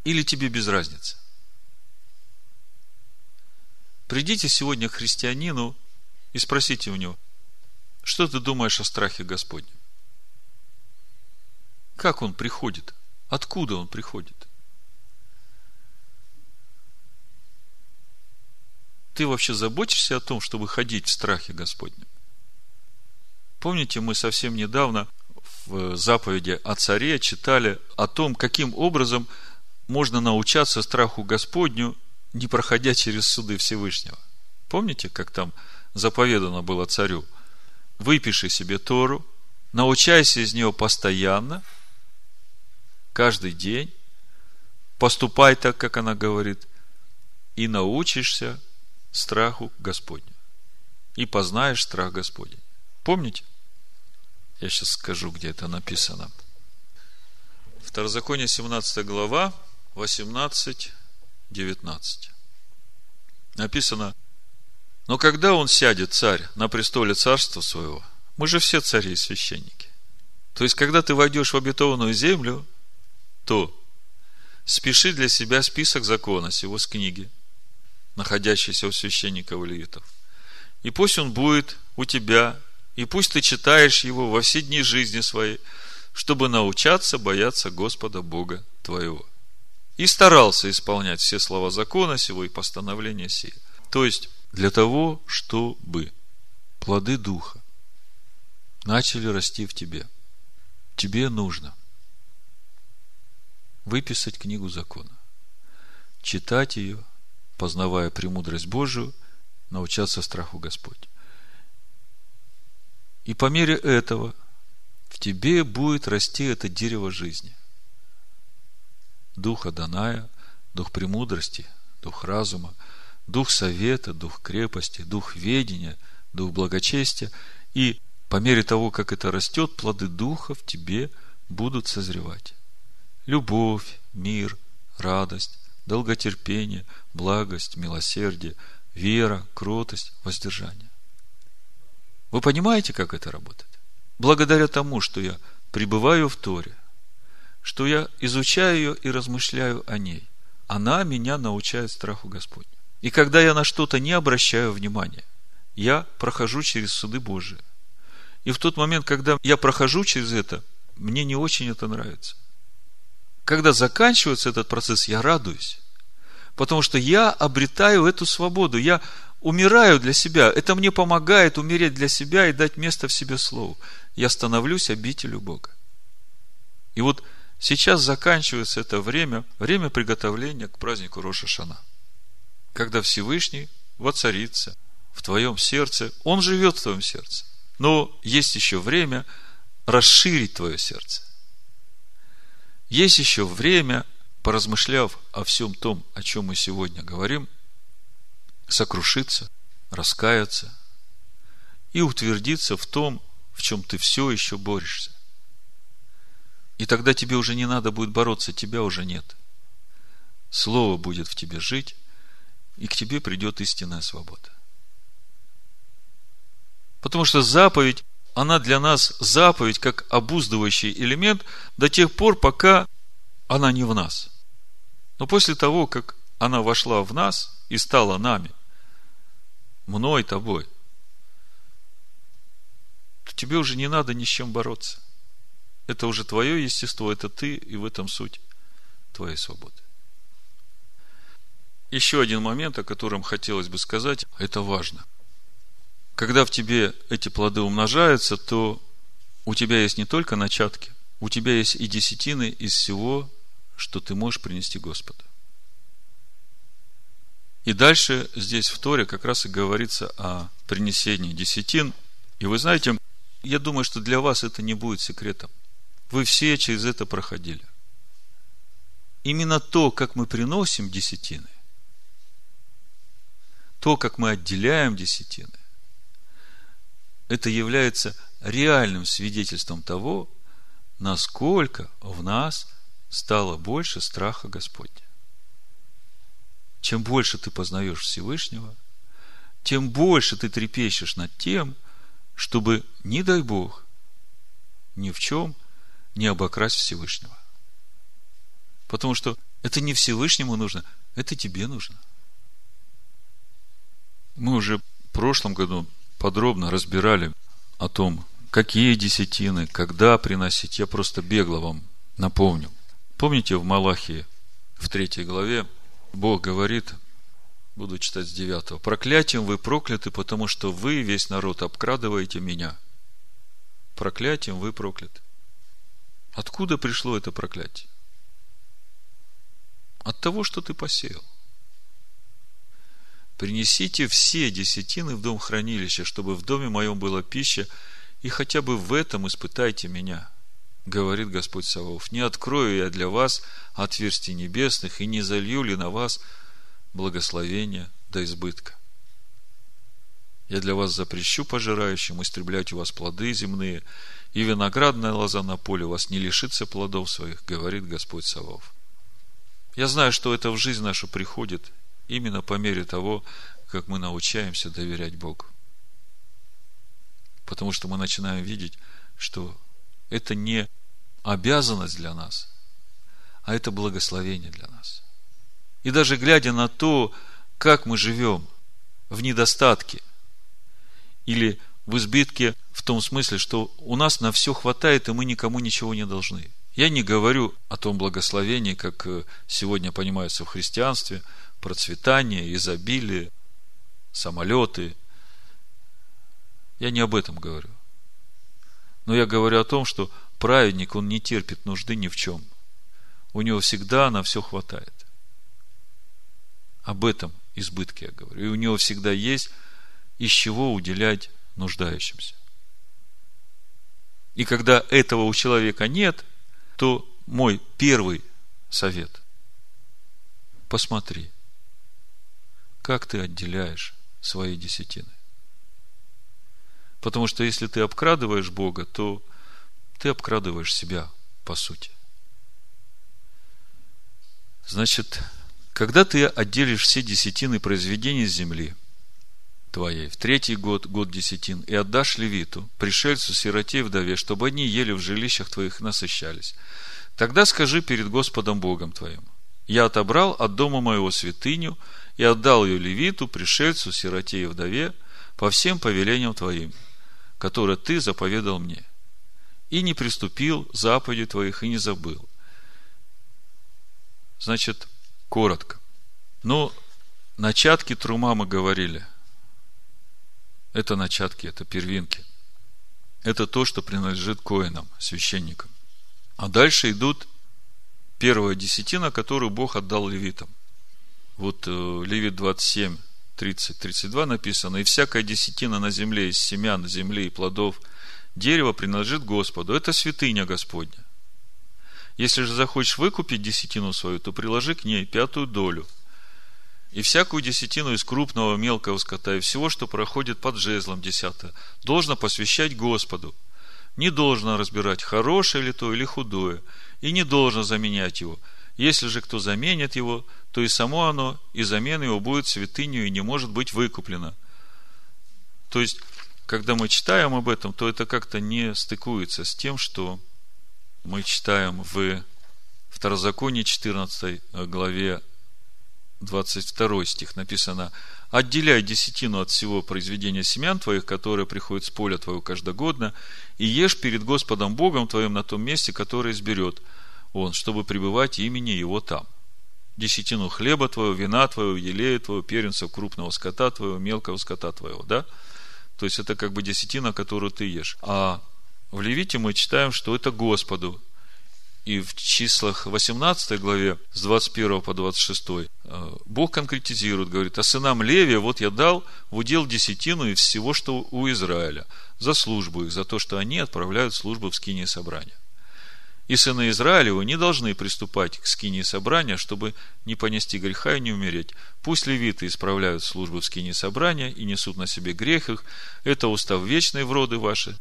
или тебе без разницы. Придите сегодня к христианину и спросите у него, что ты думаешь о страхе Господнем? Как он приходит? Откуда он приходит? Ты вообще заботишься о том, чтобы ходить в страхе Господнем? Помните, мы совсем недавно в заповеди о царе читали о том, каким образом можно научаться страху Господню, не проходя через суды Всевышнего. Помните, как там заповедано было царю? Выпиши себе Тору, научайся из нее постоянно – каждый день, поступай так, как она говорит, и научишься страху Господню. И познаешь страх Господень. Помните? Я сейчас скажу, где это написано. Второзаконие, 17 глава, 18, 19. Написано, но когда он сядет, царь, на престоле царства своего, мы же все цари и священники. То есть, когда ты войдешь в обетованную землю, то спеши для себя список закона сего с книги, находящийся у священников левитов. И пусть он будет у тебя, и пусть ты читаешь его во все дни жизни своей, чтобы научаться бояться Господа Бога твоего. И старался исполнять все слова закона сего и постановления сие. То есть, для того, чтобы плоды Духа начали расти в тебе. Тебе нужно – выписать книгу закона, читать ее, познавая премудрость Божию, научаться страху Господь. И по мере этого в тебе будет расти это дерево жизни. Дух Аданая, дух премудрости, дух разума, дух совета, дух крепости, дух ведения, дух благочестия. И по мере того, как это растет, плоды духа в тебе будут созревать любовь, мир, радость, долготерпение, благость, милосердие, вера, кротость, воздержание. Вы понимаете, как это работает? Благодаря тому, что я пребываю в Торе, что я изучаю ее и размышляю о ней, она меня научает страху Господню. И когда я на что-то не обращаю внимания, я прохожу через суды Божии. И в тот момент, когда я прохожу через это, мне не очень это нравится когда заканчивается этот процесс, я радуюсь. Потому что я обретаю эту свободу. Я умираю для себя. Это мне помогает умереть для себя и дать место в себе Слову. Я становлюсь обителю Бога. И вот Сейчас заканчивается это время, время приготовления к празднику Роша Шана. Когда Всевышний воцарится в твоем сердце, Он живет в твоем сердце. Но есть еще время расширить твое сердце. Есть еще время, поразмышляв о всем том, о чем мы сегодня говорим, сокрушиться, раскаяться и утвердиться в том, в чем ты все еще борешься. И тогда тебе уже не надо будет бороться, тебя уже нет. Слово будет в тебе жить, и к тебе придет истинная свобода. Потому что заповедь, она для нас заповедь как обуздывающий элемент до тех пор, пока она не в нас. Но после того, как она вошла в нас и стала нами, мной, тобой, то тебе уже не надо ни с чем бороться. Это уже твое естество, это ты, и в этом суть твоей свободы. Еще один момент, о котором хотелось бы сказать, это важно. Когда в тебе эти плоды умножаются, то у тебя есть не только начатки, у тебя есть и десятины из всего, что ты можешь принести Господу. И дальше здесь в Торе как раз и говорится о принесении десятин. И вы знаете, я думаю, что для вас это не будет секретом. Вы все через это проходили. Именно то, как мы приносим десятины, то, как мы отделяем десятины, это является реальным свидетельством того, насколько в нас стало больше страха Господня. Чем больше ты познаешь Всевышнего, тем больше ты трепещешь над тем, чтобы, не дай Бог, ни в чем не обокрасть Всевышнего. Потому что это не Всевышнему нужно, это тебе нужно. Мы уже в прошлом году подробно разбирали о том, какие десятины, когда приносить. Я просто бегло вам напомню. Помните в Малахии, в третьей главе, Бог говорит, буду читать с девятого, проклятием вы прокляты, потому что вы, весь народ, обкрадываете меня. Проклятием вы прокляты. Откуда пришло это проклятие? От того, что ты посеял. Принесите все десятины в дом хранилища, чтобы в доме моем была пища, и хотя бы в этом испытайте меня, говорит Господь Саваоф. Не открою я для вас отверстий небесных, и не залью ли на вас благословения до избытка. Я для вас запрещу пожирающим истреблять у вас плоды земные, и виноградная лоза на поле вас не лишится плодов своих, говорит Господь Савов. Я знаю, что это в жизнь нашу приходит именно по мере того, как мы научаемся доверять Богу. Потому что мы начинаем видеть, что это не обязанность для нас, а это благословение для нас. И даже глядя на то, как мы живем в недостатке или в избытке в том смысле, что у нас на все хватает, и мы никому ничего не должны. Я не говорю о том благословении, как э, сегодня понимается в христианстве, процветание, изобилие, самолеты. Я не об этом говорю. Но я говорю о том, что праведник, он не терпит нужды ни в чем. У него всегда на все хватает. Об этом избытке я говорю. И у него всегда есть из чего уделять нуждающимся. И когда этого у человека нет, то мой первый совет – посмотри, как ты отделяешь свои десятины. Потому что если ты обкрадываешь Бога, то ты обкрадываешь себя по сути. Значит, когда ты отделишь все десятины произведений земли – твоей в третий год, год десятин, и отдашь левиту, пришельцу, сироте и вдове, чтобы они ели в жилищах твоих и насыщались. Тогда скажи перед Господом Богом твоим, я отобрал от дома моего святыню и отдал ее левиту, пришельцу, сироте и вдове по всем повелениям твоим, которые ты заповедал мне. И не приступил заповеди твоих и не забыл. Значит, коротко. Но начатки трума мы говорили – это начатки, это первинки. Это то, что принадлежит коинам, священникам. А дальше идут первая десятина, которую Бог отдал левитам. Вот э, Левит 27, 30, 32 написано, «И всякая десятина на земле из семян земли и плодов дерева принадлежит Господу». Это святыня Господня. Если же захочешь выкупить десятину свою, то приложи к ней пятую долю. И всякую десятину из крупного мелкого скота и всего, что проходит под жезлом десятое, должно посвящать Господу. Не должно разбирать, хорошее ли то или худое, и не должно заменять его. Если же кто заменит его, то и само оно, и замена его будет святынью и не может быть выкуплено. То есть, когда мы читаем об этом, то это как-то не стыкуется с тем, что мы читаем в Второзаконии 14 главе 22 стих написано «Отделяй десятину от всего произведения семян твоих, которые приходят с поля твоего каждогодно, и ешь перед Господом Богом твоим на том месте, которое изберет Он, чтобы пребывать имени Его там. Десятину хлеба твоего, вина твоего, елея твоего, первенцев крупного скота твоего, мелкого скота твоего». Да? То есть, это как бы десятина, которую ты ешь. А в Левите мы читаем, что это Господу. И в числах 18 главе с 21 по 26 э, Бог конкретизирует, говорит, а сынам Левия вот я дал в удел десятину из всего, что у Израиля, за службу их, за то, что они отправляют службу в скинии собрания. И сыны Израилевы не должны приступать к скинии собрания, чтобы не понести греха и не умереть. Пусть левиты исправляют службу в скинии собрания и несут на себе грех их. Это устав вечный в роды ваши,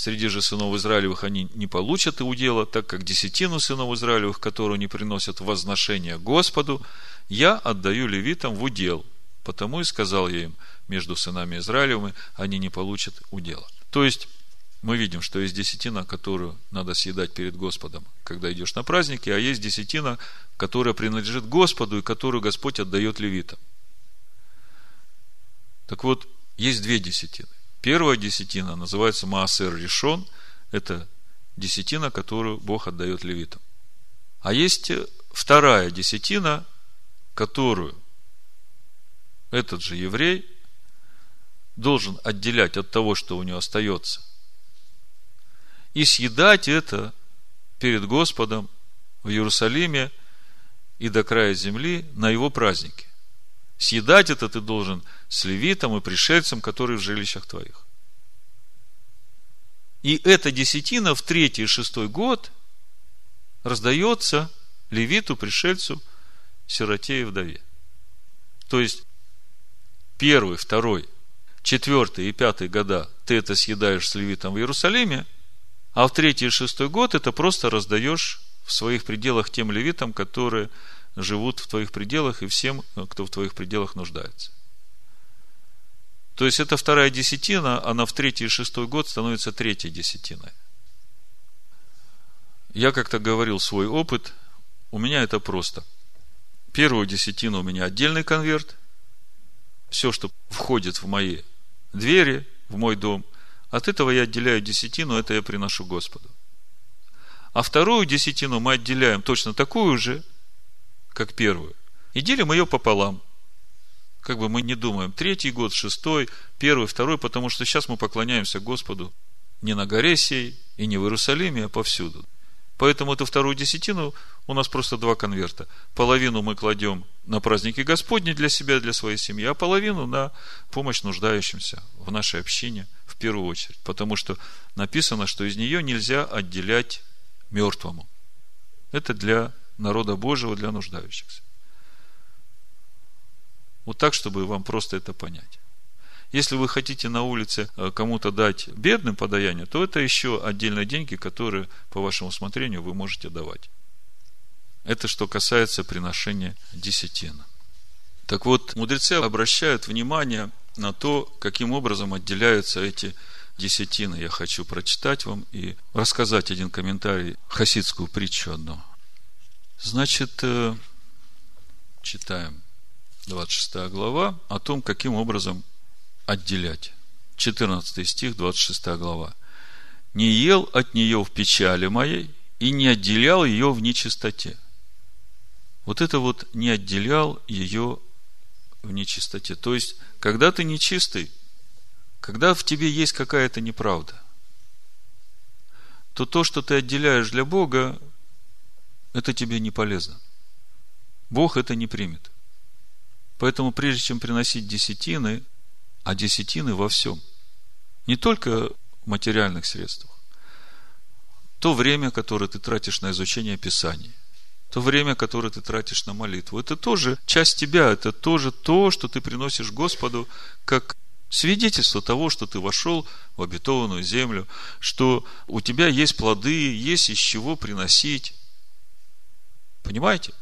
Среди же сынов Израилевых они не получат и удела, так как десятину сынов Израилевых, которую не приносят возношение Господу, я отдаю левитам в удел. Потому и сказал я им, между сынами Израилевыми они не получат удела. То есть, мы видим, что есть десятина, которую надо съедать перед Господом, когда идешь на праздники, а есть десятина, которая принадлежит Господу и которую Господь отдает левитам. Так вот, есть две десятины. Первая десятина называется Маасер решен. Это десятина, которую Бог отдает левитам. А есть вторая десятина, которую этот же еврей должен отделять от того, что у него остается, и съедать это перед Господом в Иерусалиме и до края земли на его празднике. Съедать это ты должен с левитом и пришельцем, которые в жилищах твоих. И эта десятина в третий и шестой год раздается левиту, пришельцу, сироте и вдове. То есть, первый, второй, четвертый и пятый года ты это съедаешь с левитом в Иерусалиме, а в третий и шестой год это просто раздаешь в своих пределах тем левитам, которые живут в твоих пределах и всем, кто в твоих пределах нуждается. То есть, это вторая десятина, она в третий и шестой год становится третьей десятиной. Я как-то говорил свой опыт, у меня это просто. Первую десятину у меня отдельный конверт, все, что входит в мои двери, в мой дом, от этого я отделяю десятину, это я приношу Господу. А вторую десятину мы отделяем точно такую же, как первую. И делим ее пополам. Как бы мы не думаем, третий год, шестой, первый, второй, потому что сейчас мы поклоняемся Господу не на горе сей и не в Иерусалиме, а повсюду. Поэтому эту вторую десятину у нас просто два конверта. Половину мы кладем на праздники Господни для себя, для своей семьи, а половину на помощь нуждающимся в нашей общине первую очередь. Потому что написано, что из нее нельзя отделять мертвому. Это для народа Божьего для нуждающихся. Вот так, чтобы вам просто это понять. Если вы хотите на улице э, кому-то дать бедным подаяние, то это еще отдельные деньги, которые по вашему усмотрению вы можете давать. Это что касается приношения десятина. Так вот, мудрецы обращают внимание на то, каким образом отделяются эти десятины. Я хочу прочитать вам и рассказать один комментарий, хасидскую притчу одну. Значит, э, читаем 26 глава о том, каким образом отделять. 14 стих, 26 глава. «Не ел от нее в печали моей и не отделял ее в нечистоте». Вот это вот не отделял ее в нечистоте. То есть, когда ты нечистый, когда в тебе есть какая-то неправда, то то, что ты отделяешь для Бога, это тебе не полезно. Бог это не примет. Поэтому прежде чем приносить десятины, а десятины во всем, не только в материальных средствах, то время, которое ты тратишь на изучение Писания, то время, которое ты тратишь на молитву, это тоже часть тебя, это тоже то, что ты приносишь Господу как свидетельство того, что ты вошел в обетованную землю, что у тебя есть плоды, есть из чего приносить. Понимаете?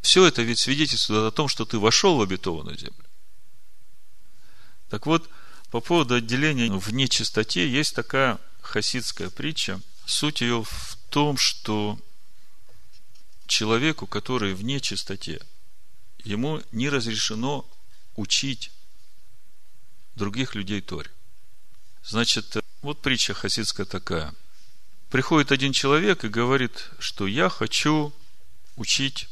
Все это ведь свидетельствует о том, что ты вошел в обетованную землю. Так вот, по поводу отделения в нечистоте есть такая хасидская притча. Суть ее в том, что человеку, который в нечистоте, ему не разрешено учить других людей Торе. Значит, вот притча хасидская такая. Приходит один человек и говорит, что я хочу учить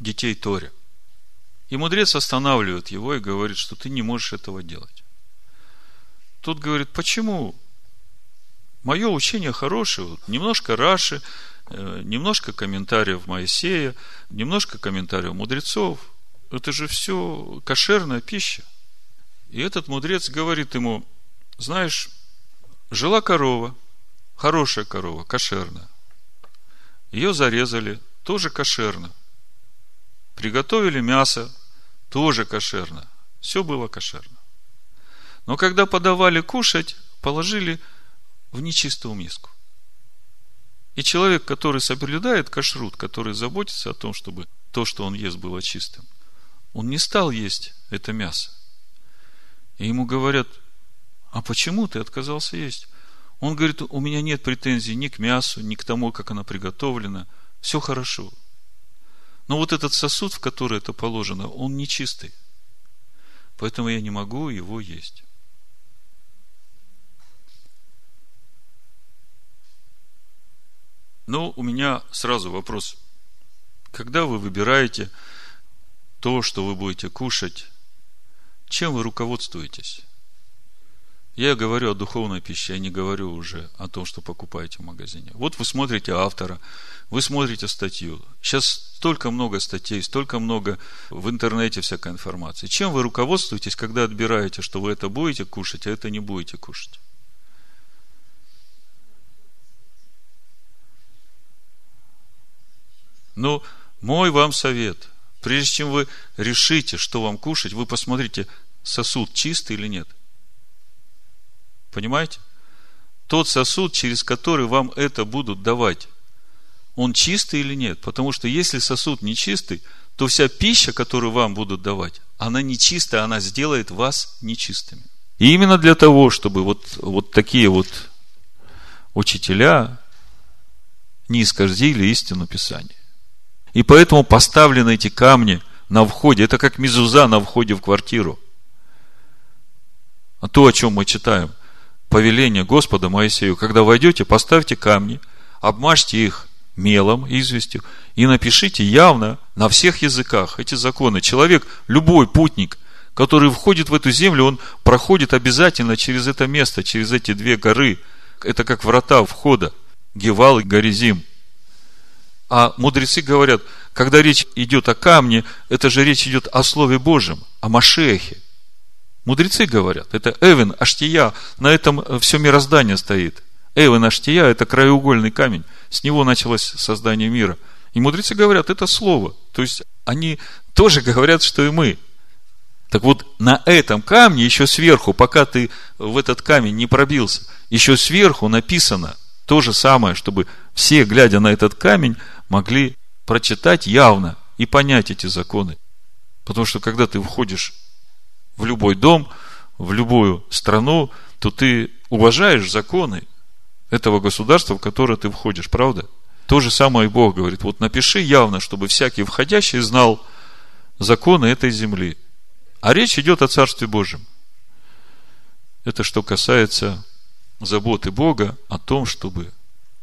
детей Торе. И мудрец останавливает его и говорит, что ты не можешь этого делать. Тот говорит, почему? Мое учение хорошее, немножко Раши, немножко комментариев Моисея, немножко комментариев мудрецов. Это же все кошерная пища. И этот мудрец говорит ему, знаешь, жила корова, хорошая корова, кошерная. Ее зарезали, тоже кошерно. Приготовили мясо, тоже кошерно. Все было кошерно. Но когда подавали кушать, положили в нечистую миску. И человек, который соблюдает кашрут, который заботится о том, чтобы то, что он ест, было чистым, он не стал есть это мясо. И ему говорят, а почему ты отказался есть? Он говорит, у меня нет претензий ни к мясу, ни к тому, как оно приготовлено. Все хорошо. Но вот этот сосуд, в который это положено, он нечистый. Поэтому я не могу его есть. Но у меня сразу вопрос. Когда вы выбираете то, что вы будете кушать, чем вы руководствуетесь? Я говорю о духовной пище, я не говорю уже о том, что покупаете в магазине. Вот вы смотрите автора, вы смотрите статью. Сейчас столько много статей, столько много в интернете всякой информации. Чем вы руководствуетесь, когда отбираете, что вы это будете кушать, а это не будете кушать? Ну, мой вам совет – Прежде чем вы решите, что вам кушать, вы посмотрите, сосуд чистый или нет. Понимаете? Тот сосуд, через который вам это будут давать, он чистый или нет? Потому что если сосуд не чистый, то вся пища, которую вам будут давать, она нечистая, она сделает вас нечистыми. И именно для того, чтобы вот, вот такие вот учителя не исказили истину Писания. И поэтому поставлены эти камни на входе. Это как мезуза на входе в квартиру. А то, о чем мы читаем, повеление Господа Моисею, когда войдете, поставьте камни, обмажьте их мелом, известью, и напишите явно на всех языках эти законы. Человек, любой путник, который входит в эту землю, он проходит обязательно через это место, через эти две горы. Это как врата входа. Гевал и Горизим. А мудрецы говорят, когда речь идет о камне, это же речь идет о Слове Божьем, о Машехе. Мудрецы говорят, это Эвен, Аштия, на этом все мироздание стоит. Эвен, Аштия – это краеугольный камень, с него началось создание мира. И мудрецы говорят, это Слово. То есть, они тоже говорят, что и мы. Так вот, на этом камне, еще сверху, пока ты в этот камень не пробился, еще сверху написано то же самое, чтобы все, глядя на этот камень, могли прочитать явно и понять эти законы. Потому что когда ты входишь в любой дом, в любую страну, то ты уважаешь законы этого государства, в которое ты входишь, правда? То же самое и Бог говорит. Вот напиши явно, чтобы всякий входящий знал законы этой земли. А речь идет о Царстве Божьем. Это что касается заботы Бога о том, чтобы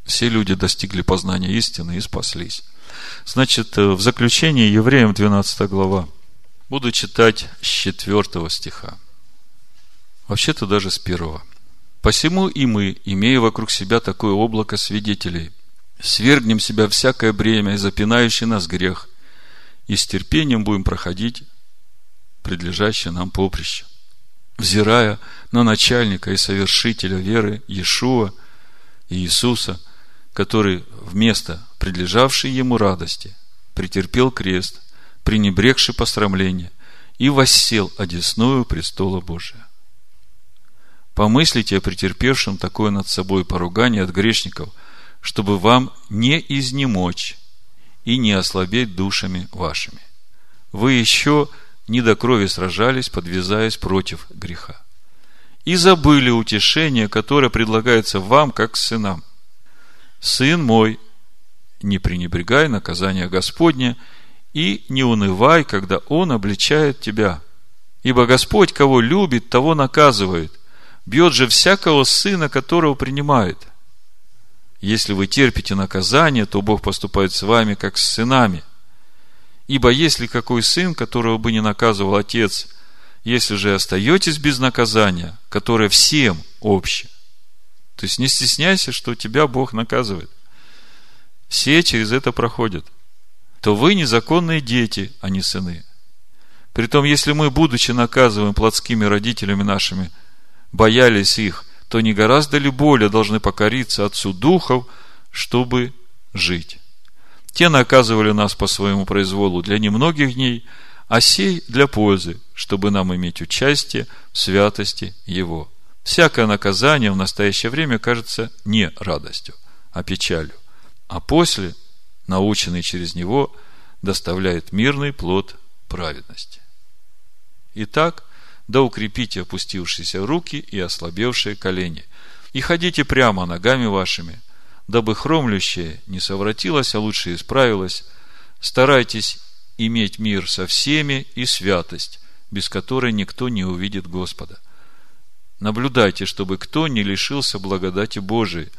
все люди достигли познания истины и спаслись. Значит, э, в заключение Евреям 12 глава. Буду читать с 4 стиха. Вообще-то даже с первого. Посему и мы, имея вокруг себя такое облако свидетелей, свергнем себя всякое бремя и запинающий нас грех, и с терпением будем проходить предлежащее нам поприще, взирая на начальника и совершителя веры Иешуа и Иисуса, который вместо предлежавшей ему радости претерпел крест, пренебрегший посрамление, и воссел одесную престола Божия. Помыслите о претерпевшем такое над собой поругание от грешников, чтобы вам не изнемочь и не ослабеть душами вашими. Вы еще не до крови сражались, подвязаясь против греха. И забыли утешение, которое предлагается вам, как сынам. Сын мой, не пренебрегай наказания Господня и не унывай, когда Он обличает тебя. Ибо Господь, кого любит, того наказывает. Бьет же всякого сына, которого принимает. Если вы терпите наказание, то Бог поступает с вами, как с сынами – Ибо если какой сын, которого бы не наказывал отец, если же остаетесь без наказания, которое всем общее, то есть не стесняйся, что тебя Бог наказывает. Все через это проходят. То вы незаконные дети, а не сыны. Притом, если мы, будучи наказываем плотскими родителями нашими, боялись их, то не гораздо ли более должны покориться Отцу Духов, чтобы жить. Те наказывали нас по своему произволу для немногих дней, а сей для пользы, чтобы нам иметь участие в святости Его. Всякое наказание в настоящее время кажется не радостью, а печалью. А после, наученный через него, доставляет мирный плод праведности. Итак, да укрепите опустившиеся руки и ослабевшие колени, и ходите прямо ногами вашими, дабы хромлющее не совратилось, а лучше исправилось. Старайтесь иметь мир со всеми и святость, без которой никто не увидит Господа. Наблюдайте, чтобы кто не лишился благодати Божией,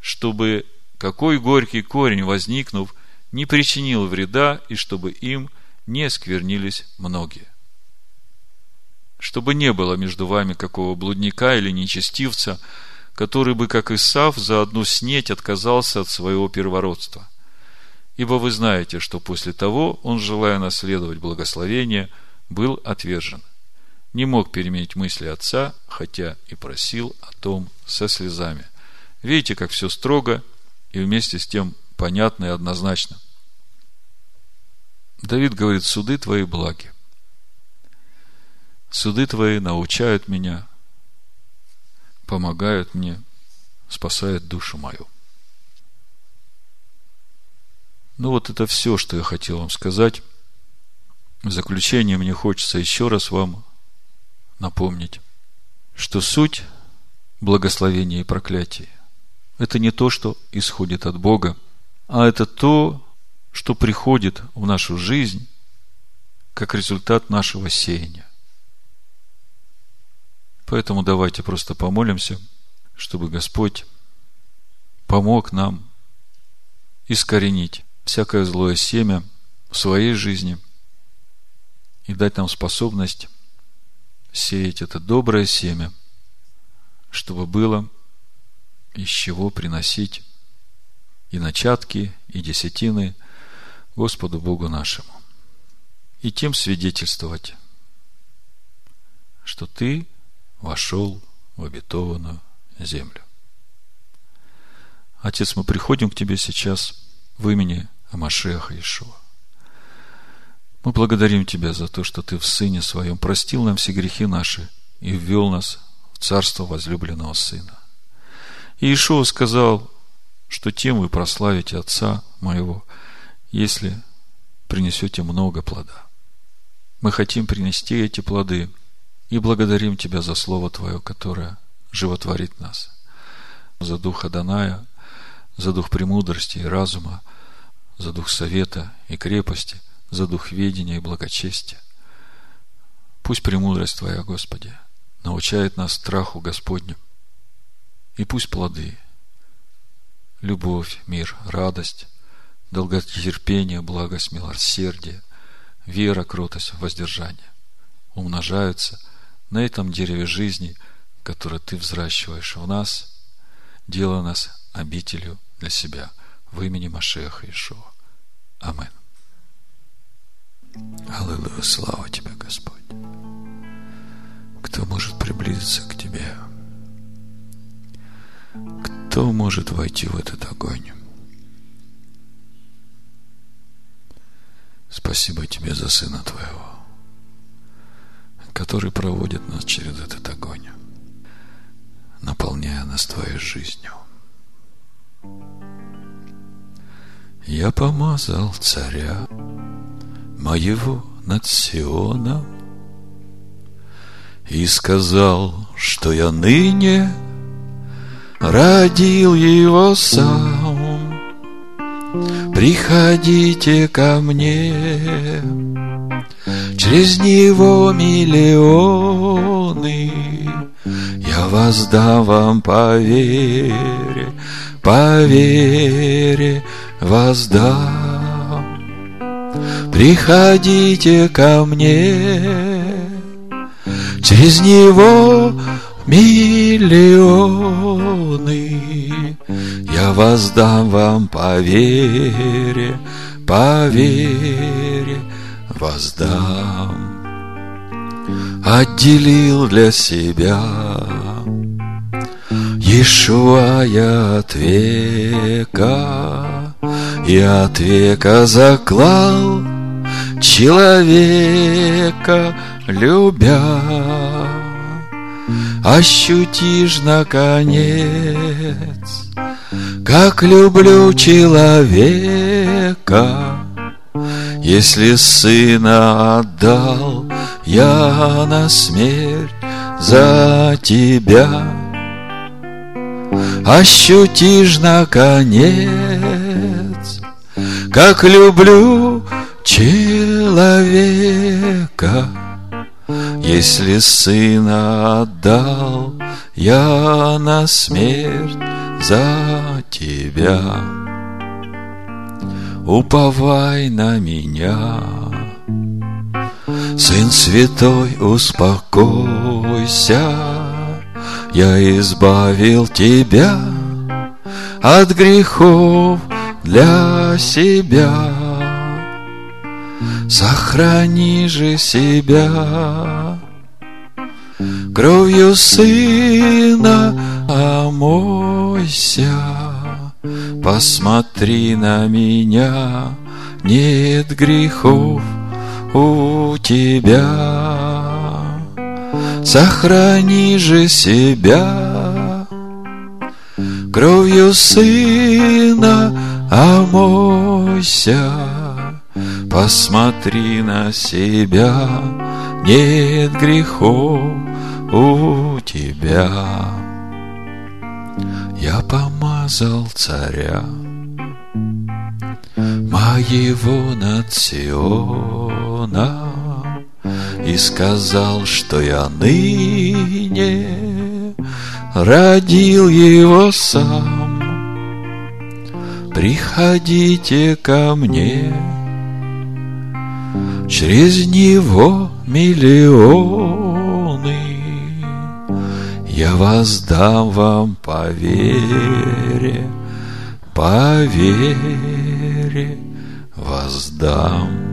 чтобы какой горький корень, возникнув, не причинил вреда, и чтобы им не сквернились многие. Чтобы не было между вами какого блудника или нечестивца – который бы, как Исав, за одну снеть отказался от своего первородства. Ибо вы знаете, что после того он, желая наследовать благословение, был отвержен. Не мог переменить мысли отца, хотя и просил о том со слезами. Видите, как все строго и вместе с тем понятно и однозначно. Давид говорит, суды твои благи. Суды твои научают меня, помогают мне, спасают душу мою. Ну вот это все, что я хотел вам сказать. В заключение мне хочется еще раз вам напомнить, что суть благословения и проклятия – это не то, что исходит от Бога, а это то, что приходит в нашу жизнь как результат нашего сеяния. Поэтому давайте просто помолимся, чтобы Господь помог нам искоренить всякое злое семя в своей жизни и дать нам способность сеять это доброе семя, чтобы было из чего приносить и начатки, и десятины Господу Богу нашему. И тем свидетельствовать, что Ты – вошел в обетованную землю. Отец, мы приходим к Тебе сейчас в имени Амашеха Ишуа. Мы благодарим Тебя за то, что Ты в Сыне Своем простил нам все грехи наши и ввел нас в Царство возлюбленного Сына. И Ишуа сказал, что тем вы прославите Отца моего, если принесете много плода. Мы хотим принести эти плоды и благодарим Тебя за Слово Твое, которое животворит нас. За Духа Даная, за Дух премудрости и разума, за Дух совета и крепости, за Дух ведения и благочестия. Пусть премудрость Твоя, Господи, научает нас страху Господню. И пусть плоды, любовь, мир, радость, долготерпение, благость, милосердие, вера, кротость, воздержание умножаются – на этом дереве жизни, которое ты взращиваешь в нас, делая нас обителю для себя. в имени Машеха Ишуа. Амин. Аллилуйя, слава Тебе, Господь. Кто может приблизиться к Тебе? Кто может войти в этот огонь? Спасибо Тебе за Сына Твоего, который проводит нас через этот огонь, наполняя нас Твоей жизнью. Я помазал царя моего над Сионом и сказал, что я ныне родил его сам. Приходите ко мне, через него миллионы, я воздам вам по вере, по вере воздам. Приходите ко мне, через него миллионы. Я воздам вам по вере, по вере воздам. Отделил для себя Ишуа я от века, и от века заклал человека, любя. Ощутишь, наконец, как люблю человека, Если сына отдал я на смерть за тебя, Ощутишь, наконец, как люблю человека, если сына отдал я на смерть за тебя. Уповай на меня, Сын Святой, успокойся, Я избавил тебя от грехов для себя. Сохрани же себя Кровью сына омойся Посмотри на меня Нет грехов у тебя Сохрани же себя Кровью сына омойся Посмотри на себя, нет грехов у тебя. Я помазал царя моего над Сиона и сказал, что я ныне родил его сам. Приходите ко мне, Через него миллионы Я воздам вам по вере, по вере воздам.